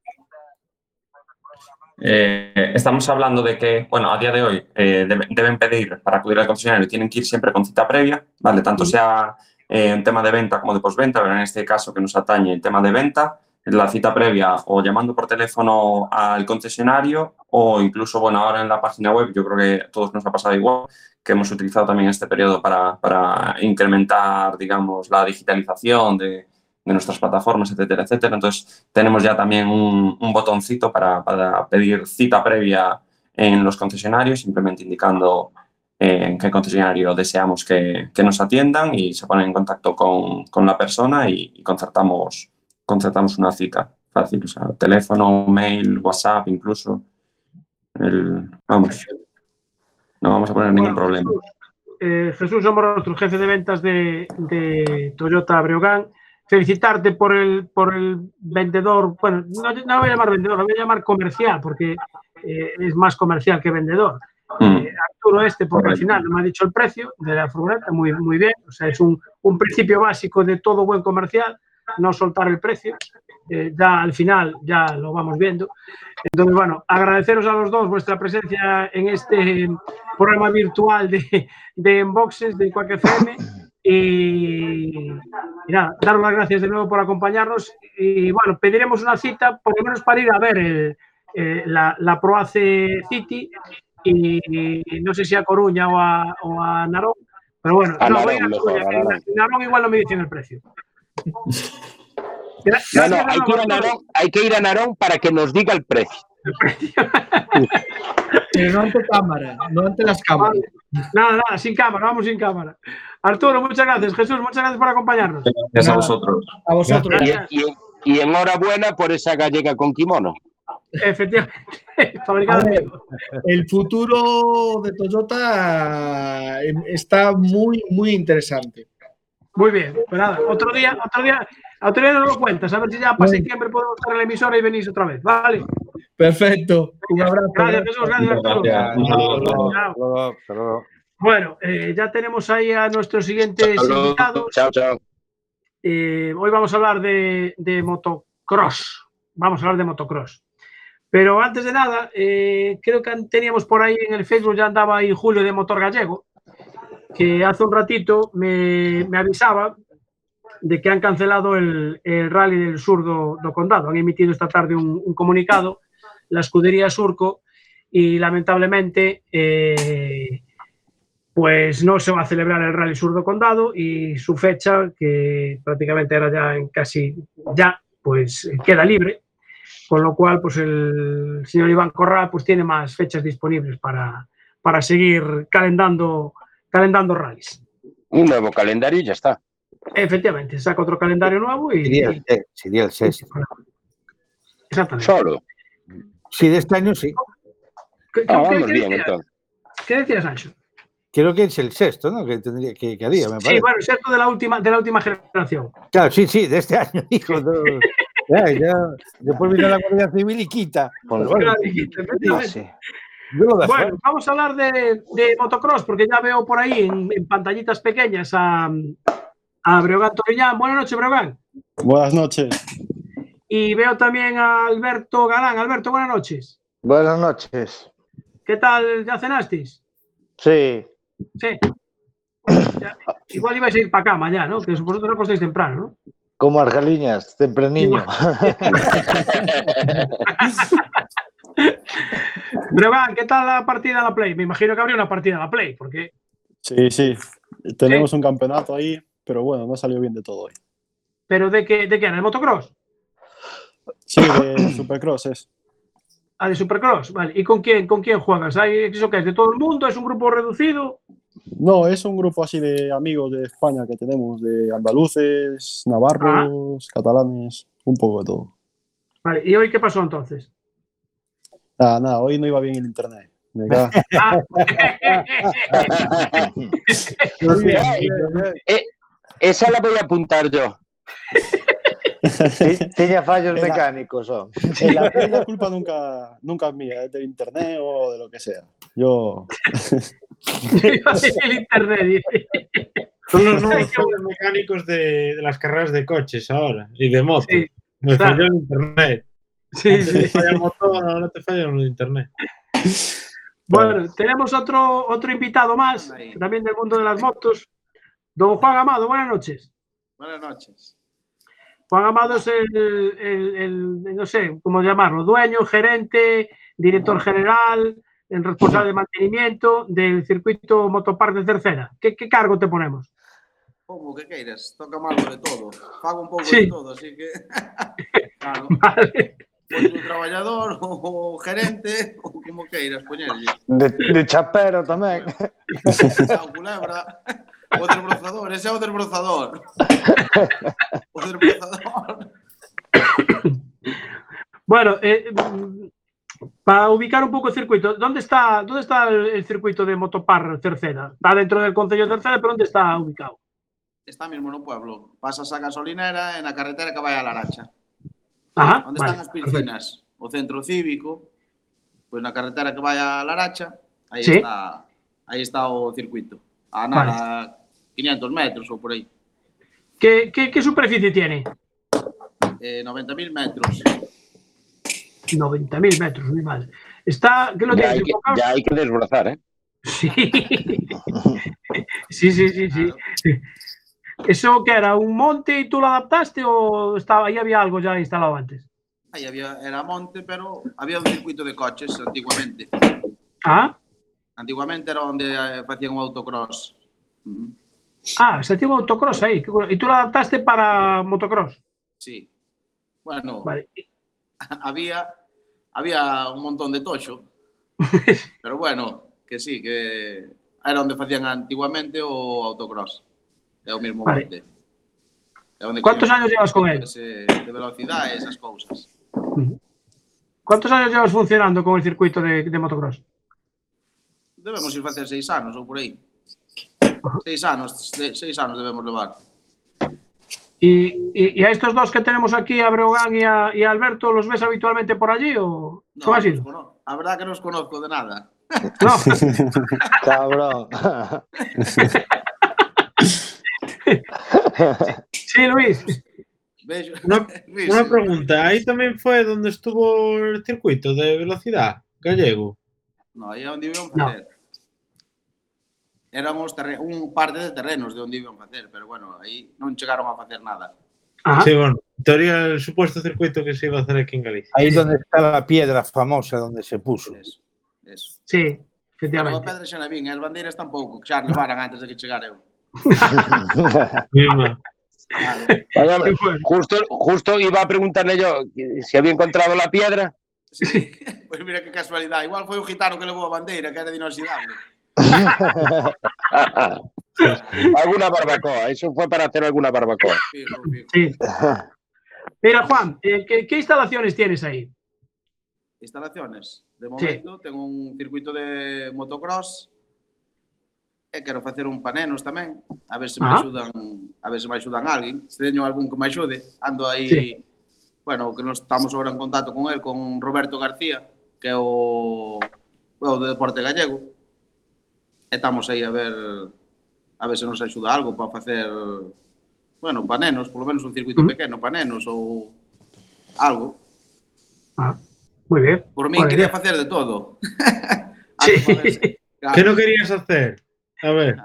Eh, estamos hablando de que, bueno, a día de hoy eh, debe- deben pedir para acudir al concesionario, tienen que ir siempre con cita previa, ¿vale? Tanto sea en tema de venta como de postventa, pero en este caso que nos atañe el tema de venta, la cita previa o llamando por teléfono al concesionario o incluso, bueno, ahora en la página web, yo creo que a todos nos ha pasado igual, que hemos utilizado también este periodo para, para incrementar, digamos, la digitalización de, nuestras plataformas, etcétera, etcétera. Entonces, tenemos ya también un, un botoncito para, para pedir cita previa en los concesionarios, simplemente indicando eh, en qué concesionario deseamos que, que nos atiendan y se ponen en contacto con, con la persona y concertamos, concertamos una cita fácil, o sea, teléfono, mail, WhatsApp, incluso. El, vamos, no vamos a poner ningún problema. Eh, Jesús Somorrostro, jefe de ventas de, de Toyota Breogán. Felicitarte por el, por el vendedor, bueno, no, no lo voy a llamar vendedor, lo voy a llamar comercial, porque eh, es más comercial que vendedor. Mm. Eh, Arturo este, porque al final no me ha dicho el precio de la furgoneta, muy, muy bien, o sea, es un, un principio básico de todo buen comercial, no soltar el precio, Eh, ya al final ya lo vamos viendo. Entonces, bueno, agradeceros a los dos vuestra presencia en este programa virtual de, de Unboxes de Quack FM y, y nada, daros las gracias de nuevo por acompañarnos y bueno, pediremos una cita por lo menos para ir a ver el, eh, la, la Proace City y, y no sé si a Coruña o a, o a Narón, pero bueno, A no, voy mejor. Narón igual no me dicen el precio. No, no, hay que, ir a. Narón, hay que ir a Narón para que nos diga el precio. Pero no ante cámara, no ante las cámaras. Nada, nada, sin cámara, vamos sin cámara. Arturo, muchas gracias. Jesús, muchas gracias por acompañarnos. Gracias a vosotros. A vosotros. Y, y- y enhorabuena por esa gallega con kimono. Efectivamente, fabricado en Vigo. El futuro de Toyota eh, está muy, muy interesante. Muy bien, pues nada, otro día, otro día, otro día nos lo cuentas, a ver si ya para septiembre podemos estar en la emisora y venís otra vez, ¿vale? Perfecto. Un abrazo. Gracias, Jesús, gracias, Arturo. Gracias. Chao. Bueno, eh, ya tenemos ahí a nuestros siguientes Saludos. invitados. Chao, chao. Eh, hoy vamos a hablar de, de motocross. Vamos a hablar de motocross. Pero antes de nada, eh, creo que teníamos por ahí en el Facebook, ya andaba ahí Julio de Motor Gallego, que hace un ratito me, me avisaba de que han cancelado el, el rally del sur do, do condado. Han emitido esta tarde un, un comunicado, la escudería Surco, y lamentablemente eh, pues no se va a celebrar el Rally Sur do Condado y su fecha, que prácticamente era ya en casi ya, pues queda libre, con lo cual pues el señor Iván Corral pues tiene más fechas disponibles para, para seguir calendando, calendando rallies. Un nuevo calendario y ya está. Efectivamente, saca otro calendario nuevo y... Sería el, seis, sería el sexto. Exactamente. Solo. Sí, de este año sí. ¿Qué, Ah, qué- vamos qué bien decías? ¿Qué decías, Sancho? Creo que es el sexto, ¿no? Que tendría que, que haría, me parece. Sí, bueno, es cierto de la última, de la última generación. Claro, sí, sí, de este año, hijo. no. Ya, ya. Después vino la Guardia Civil y quita. Bueno, Claro, dijiste, Bueno, vamos a hablar de, de motocross, porque ya veo por ahí en, en pantallitas pequeñas a, a Breogán Torillán. Buenas noches, Breogán. Buenas noches. Y veo también a Alberto Galán. Alberto, buenas noches. Buenas noches. ¿Qué tal? ¿Ya cenasteis? Sí, Sí. Ya, igual ibais a ir para cama ya, ¿no? Que vosotros acostáis temprano, ¿no? Como as galiñas, tempraniño. Breogán, ¿qué tal la partida a la Play? Me imagino que habría una partida a la Play, porque... Sí, sí. Tenemos un campeonato ahí, pero bueno, no salió bien de todo hoy. ¿Pero de qué, de qué? ¿De motocross? Sí, de Supercross es. Ah, de Supercross, vale. ¿Y con quién, con quién juegas? ¿Hay, ¿Eso qué es? ¿De todo el mundo? ¿Es un grupo reducido? No, es un grupo así de amigos de España que tenemos, de andaluces, navarros, catalanes, un poco de todo. Vale, ¿y hoy qué pasó entonces? Nada, nada, hoy no iba bien el internet. Me. Ah. Eh, esa la voy a apuntar yo. Tiña fallos mecánicos, oh. La, la culpa nunca, nunca es mía, es del internet o de lo que sea. Yo, el internet. Son los nuevos mecánicos de, de las carreras de coches ahora y de motos. Sí, Me claro. falló el internet. Sí, Te sí. falla el motor, ahora te falla el internet. Bueno, tenemos otro, otro invitado más, también del mundo de las motos. Don Juan Amado, buenas noches. Buenas noches. Juan Amado es el, el- el- no sé cómo llamarlo, dueño, gerente, director general, el responsable de mantenimiento del circuito Motopark de Tercera. ¿Qué, qué cargo te ponemos? Como que queiras, toca algo de todo. Pago un pouco Sí. de todo, así que. claro, Vale. pois un traballador ou gerente ou como queiras poñerlle. De, de chapero tamén. Chao, culebra. O desbrozador, ese é o desbrozador. O desbrozador. Bueno, eh, Para ubicar un pouco o circuito, onde está, onde está el circuito de Motopar Tercera? Está dentro del Concello de Tercera, pero onde está ubicado? Está mesmo no pueblo. Pasas a gasolinera e na carretera que vai a Laracha. Ajá, onde vale. están as piscinas? Perfecto. O centro cívico, pois pues na carretera que vai a Laracha, aí ¿Sí? está aí está o circuito. A nada, vale. 500 metros ou por aí. Que, que, que superficie tiene? Eh, 90.000 metros. 90.000 metros, muy mal. Está, ¿qué lo Ya tienes hay, que, ya hay que desbrozar, ¿eh? Sí. sí, sí, sí, sí. ¿Eso qué era? ¿Un monte y tú lo adaptaste o estaba, ahí había algo ya instalado antes? Aí había, era monte, pero había un circuito de coches antiguamente. Ah, Antiguamente era onde eh, facían o autocross. Ah, se tiene un autocross ahí. ¿Y tú lo adaptaste para motocross? Sí. Bueno, Vale. había, había un montón de tocho, pero bueno, que sí, que era onde facían antiguamente o autocross. É o mesmo vale. monte. É onde Quantos anos llevas con él? Ese, de velocidade, e esas cousas. ¿Cuántos anos llevas funcionando con el circuito de, de motocross? Debemos ir facer seis anos ou por aí. Seis anos, seis anos debemos levar. ¿Y, y, y a estos dos que tenemos aquí, a Breogán y a, y a Alberto, los ves habitualmente por allí o No, cómo ha sido? cono- a verdad que non os conozco de nada. No. Cabrón. Sí, Luis. Una, pregunta, ahí también fue donde estuvo el circuito de velocidad gallego. No, aí é onde iban No. Facer. Éramos terre un parte de terrenos de onde iban facer, pero bueno, aí non chegaron a facer nada. Ajá. Sí, bueno, en teoría el supuesto circuito que se iba a hacer aquí en Galicia. Ahí donde está la piedra famosa donde se puso. Eso, eso. Sí, Pero a efectivamente. pedra xa vin, e as bandeiras tampouco, xa levaran antes de que chegara eu. Qué bueno. justo, justo iba a preguntarle yo si había encontrado la piedra. Sí. Pois mira que casualidade, igual foi o gitano que levou a bandeira, que era de inoxidable. alguna barbacoa, eso fue para hacer alguna barbacoa. Sí. Mira, Juan, eh, ¿qué, ¿qué, instalaciones tienes ahí? Instalaciones. De momento sí. tengo un circuito de motocross eh, e quero facer un panenos tamén, a ver se me ah. axudan, a ver se me axudan alguén, se teño algún que me axude. Ando aí, sí. bueno, que nos estamos agora en contacto con el, con Roberto García, que é o, o de deporte gallego e estamos aí a ver a ver se nos axuda algo para facer bueno, para nenos, polo menos un circuito mm-hmm. pequeno para nenos ou algo. Ah, moi ben. Por min quería facer de todo. sí. claro. Que non querías hacer? A ver.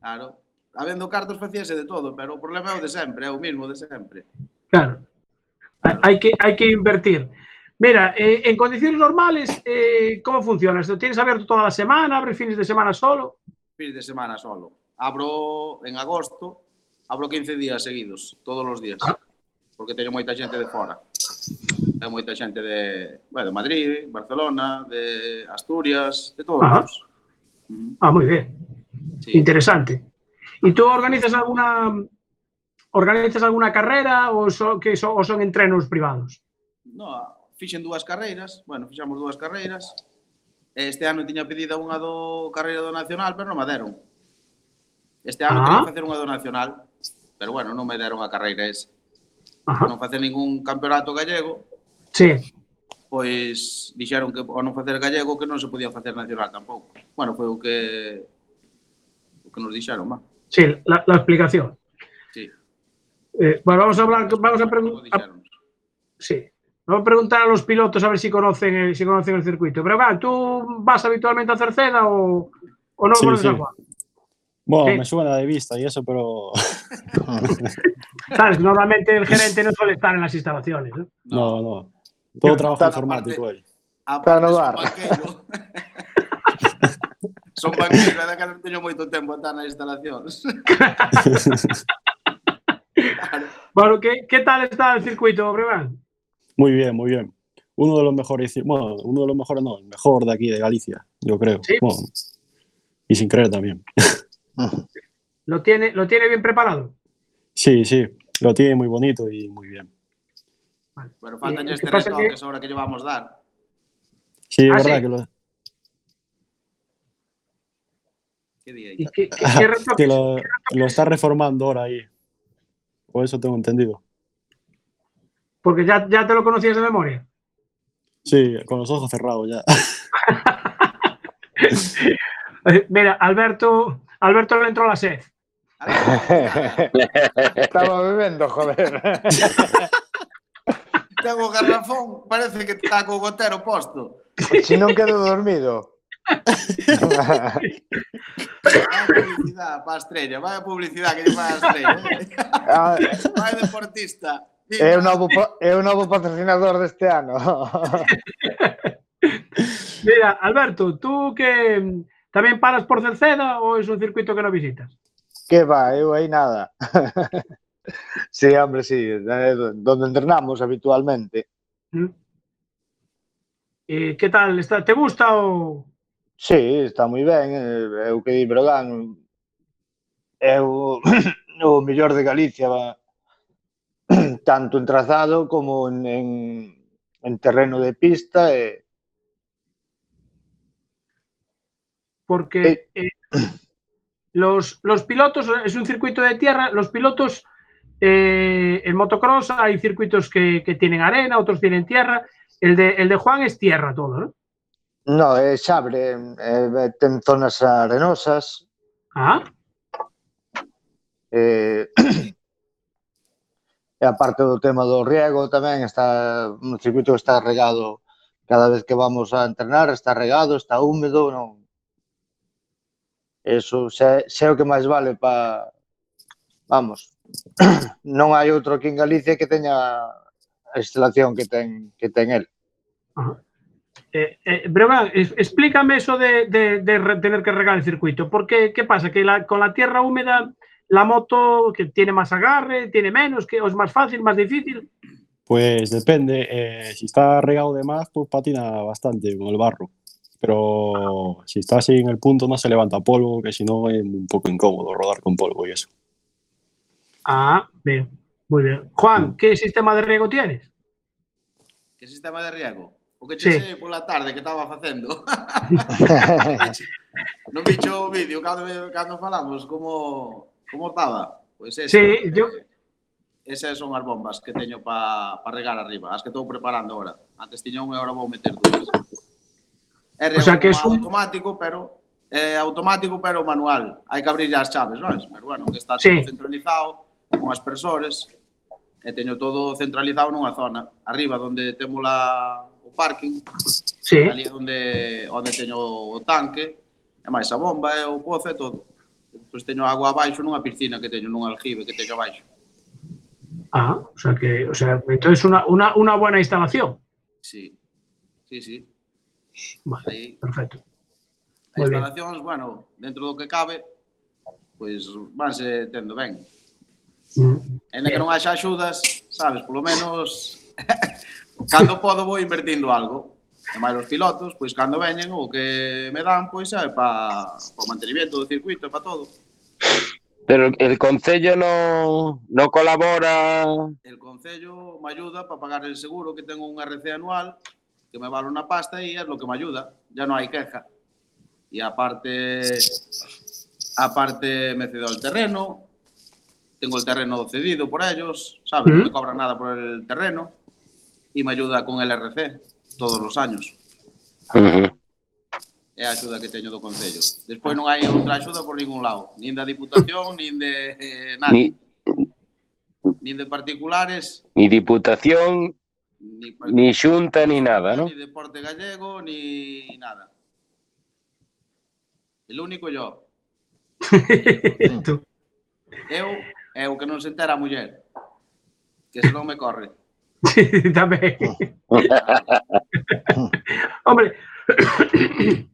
Claro. Habendo cartos facíase de todo, pero o problema é o de sempre, é o mismo de sempre. Claro. claro. Hai que hai que invertir. Mira, eh, en condiciones normales, eh, ¿cómo funciona? ¿Tienes abierto toda la semana? ¿Abres fines de semana solo? Fines de semana solo. Abro en agosto, abro 15 días seguidos, todos os días. Ah. Porque teño moita xente de fora. Hai moita xente de, bueno, de Madrid, Barcelona, de Asturias, de todos Ajá. os. Ah, moi bien. Sí. Interesante. E tú organizas alguna organizas alguna carrera ou son que son, o son entrenos privados? No, fixen dúas carreiras, bueno, fixamos dúas carreiras, este ano tiña pedida unha do carreira do Nacional, pero non me deron. Este ano ah. quería facer unha do Nacional, pero bueno, non me deron a carreira esa. Ajá. Non facer ningún campeonato gallego. Sí. Pois dixeron que ao non facer gallego que non se podía facer nacional tampouco. Bueno, foi o que o que nos dixeron, má. Sí, la, la explicación. Sí. Eh, bueno, vamos a hablar, vamos a preguntar. Sí, Vamos a preguntar a los pilotos a ver si conocen el, si conocen el circuito. Pero ¿tú vas habitualmente a Cerceda o, o no Sí, conoces sí. a Juan? Bueno, Sí. me suena de vista y eso, pero Sabes, normalmente el gerente no suele estar en las instalaciones. ¿no? no, no. Todo trabajo informático ahí. Aparte, no son dar. banqueiro. son banqueiro, é que non teño moito tempo a estar nas instalacións. Claro. Bueno, ¿qué, qué tal está el circuito, Brevan? Muy bien, muy bien. Uno de los mejores, bueno, uno de los mejores, no, el mejor de aquí de Galicia, yo creo. Sí. Bueno, y sin creer también. ¿Lo tiene, ¿Lo tiene bien preparado? Sí, sí, lo tiene muy bonito y muy bien. Pero faltan ¿Y este reto que- ahora que llevamos dar. Sí, es Ah, verdad sí. que lo, ¿Qué día? ¿Y qué, qué- qué reto- que lo, lo está reformando ahora ahí. O eso tengo entendido. Porque ya, ya te lo conocías de memoria. Sí, con los ojos cerrados ya. Mira, Alberto, Alberto le entró la sed. Estaba bebiendo, joder. Tengo garrafón, parece que está co gotero posto. Si non quedo dormido. Vaya publicidade para a estrella, vaya publicidade que lle a estrella. Ah, Vai deportista. É o novo, é o novo patrocinador deste ano. Mira, Alberto, tú que tamén paras por Cerceda ou é un circuito que non visitas? Que va, eu aí nada. sí, hombre, sí, donde entrenamos habitualmente. Mm. E que tal? Está, te gusta o...? Sí, está moi ben. Eh, eu que di Brogan, eu o mellor de Galicia, va, tanto en trazado como en, en, en terreno de pista e porque eh, los, los pilotos, es un circuito de tierra, los pilotos eh, en motocross hay circuitos que, que tienen arena, otros tienen tierra. El de, el de Juan es tierra todo, ¿no? Xabre, eh, ten zonas arenosas, Ah, eh, e a parte do tema do riego tamén está un circuito está regado cada vez que vamos a entrenar está regado, está húmedo, non Eso xa, xa é o que máis vale para vamos. Non hai outro aquí en Galicia que teña a instalación que ten que ten el. Eh, eh, explícame eso de, de, de tener que regar el circuito, porque que pasa? Que la, con la tierra húmeda la moto que tiene más agarre, tiene menos, que o es más fácil, más difícil. Pues depende. eh, si está regado de más, pues patina bastante con el barro. Pero si está así en el punto, no se levanta polvo, que si no es un poco incómodo rodar con polvo y eso. Ah, bien, muy bien. Juan, ¿qué sistema de riego tienes? Que sistema de riego? O que che Sí. sei pola tarde que estaba facendo. non bicho o vídeo cando, cando falamos como, Como estaba? Pois esa, sí, eh, yo... esas son as bombas que teño para pa regar arriba, as que estou preparando agora. Antes tiña unha, agora vou meter dúas. É o sea, que é un... automático, pero é automático, pero manual. Hai que abrir as chaves, non? Pero bueno, que está sí. centralizado, con aspersores, e teño todo centralizado nunha zona. Arriba, onde temos la, o parking, sí. ali onde, onde teño o tanque, e máis a bomba, e o pozo e todo. Pois teño agua abaixo nunha piscina que teño nun aljibe que teño abaixo. Ah, o sea que, o sea, entonces una, una, una buena instalación. Sí, sí, sí. Vale, Ahí. perfecto. As instalacións, bien. bueno, dentro do que cabe, pois vanse tendo ben. Mm. Ainda que non haxa axudas, sabes, polo menos cando podo vou invertindo algo. E máis os pilotos, pois cando veñen o que me dan, pois é para o mantenimiento do circuito para todo. Pero el Concello no, no colabora. El Concello me ayuda para pagar el seguro que tengo un RC anual que me vale una pasta y es lo que me ayuda. Ya no hay queja. Y aparte, aparte me cedo el terreno, tengo el terreno cedido por ellos, ¿sabes? No me cobran nada por el terreno y me ayuda con el RC todos os anos. É a axuda que teño do Concello. Despois non hai outra axuda por ningún lado, nin da Diputación, nin de eh, nada. Ni... Nin de particulares. Ni Diputación, ni, ni Xunta, ni nada, non? Ni Deporte Gallego, ni nada. El único yo. eu, eu que non se entera a muller, que se non me corre. También. Hombre,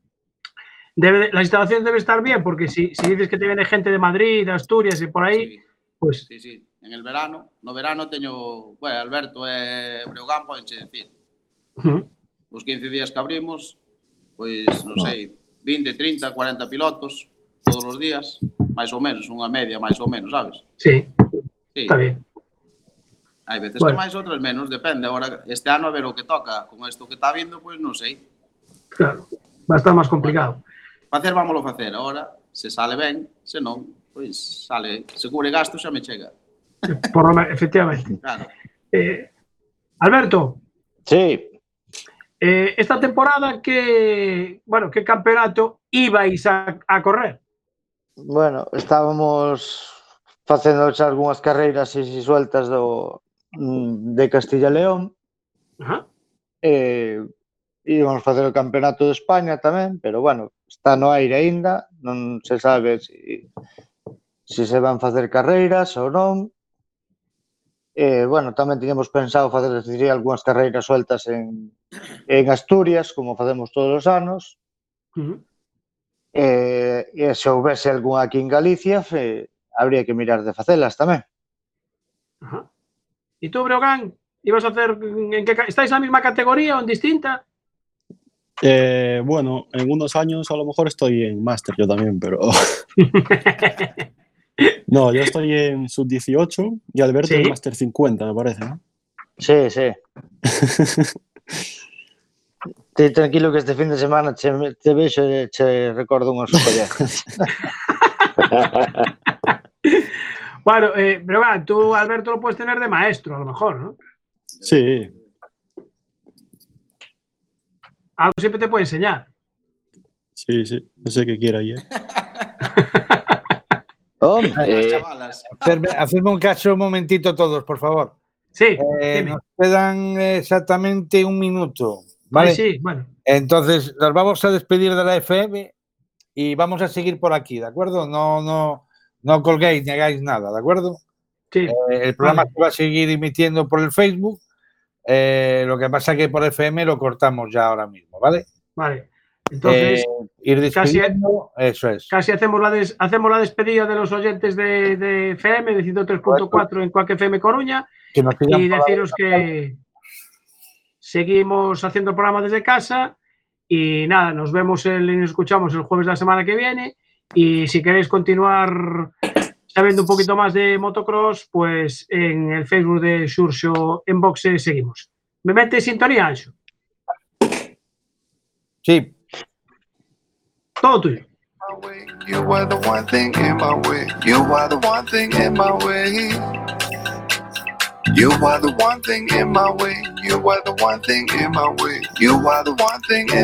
debe de- la instalación debe estar bien, porque si, si dices que te viene gente de Madrid, de Asturias y por ahí, Sí, pues sí, sí. En el verano, no verano teño, bueno, Alberto e Breogán podenche decir. ujú, Os 15 días que abrimos, pois, non sei, 20, 30, 40 pilotos todos os días, máis ou menos, unha media máis ou menos, sabes? sí, Sí. está bien. Hai veces bueno. que máis, outras menos, depende. Agora, este ano a ver o que toca. Con isto que está vindo, pois pues, non sei. Claro, va a estar máis complicado. Bueno, facer, vámoslo facer. Agora, se sale ben, se non, pois pues, sale, se cubre gasto, xa me chega. Por lo menos, efectivamente. Claro. Eh, Alberto. Sí. Eh, esta temporada que, bueno, que campeonato ibais a, a correr? Bueno, estábamos facendo xa algunhas carreiras e sueltas do, Mm, de Castilla e León. Ajá. Eh, íbamos facer o campeonato de España tamén, pero bueno, está no aire aínda, non se sabe se, si, se si se van facer carreiras ou non. Eh, bueno, tamén tiñemos pensado facer diría, algunhas carreiras sueltas en, en Asturias, como facemos todos os anos. Uh -huh. eh, e se houvese algunha aquí en Galicia, fe, habría que mirar de facelas tamén. Ajá. Uh -huh. ¿Y tú, Breogán, ibas a hacer, en qué, estáis en la misma categoría o en distinta? Eh, bueno, en unos años a lo mejor estoy en máster yo también, pero... no, yo estoy en sub-18 y Alberto Sí. en máster 50, me parece. ¿no? Sí, sí. Ti tranquilo que este fin de semana che, te vexo e che recordo collejas. Bueno, eh, pero va, tú, Alberto, lo puedes tener de maestro, a lo mejor, ¿no? Sí, Algo siempre te puede enseñar. sí, sí. No sé qué quiera. ¿eh? Hombre, Eh, hacerme, un caso un momentito todos, por favor. Sí, Eh, nos quedan exactamente un minuto. ¿vale? Ay, sí, bueno. Entonces, nos vamos a despedir de la FM y vamos a seguir por aquí, ¿de acuerdo? No, no, no colguéis ni hagáis nada, ¿de acuerdo? Sí, Eh, el programa Vale. se va a seguir emitiendo por el Facebook. eh, lo que pasa que por FM lo cortamos ya ahora mismo, ¿vale? vale. Entonces, Eh, ir casi- eso es. casi hacemos la, des- hacemos la despedida de los oyentes de, de FM, de 103.4 en Cuac FM Coruña, Que nos sigan y deciros que seguimos haciendo el programa desde casa y nada, nos vemos el, y nos escuchamos el jueves de la semana que viene y si queréis continuar sabiendo un poquito más de motocross, pues en el Facebook de Sure Show en boxe seguimos. ¿Me mete sintonía, Ancho? Sí, Todo tuyo. You are the one thing in my way. You are the one thing in my way. You are the one thing in my way. You are the one thing in my way. You are the one thing in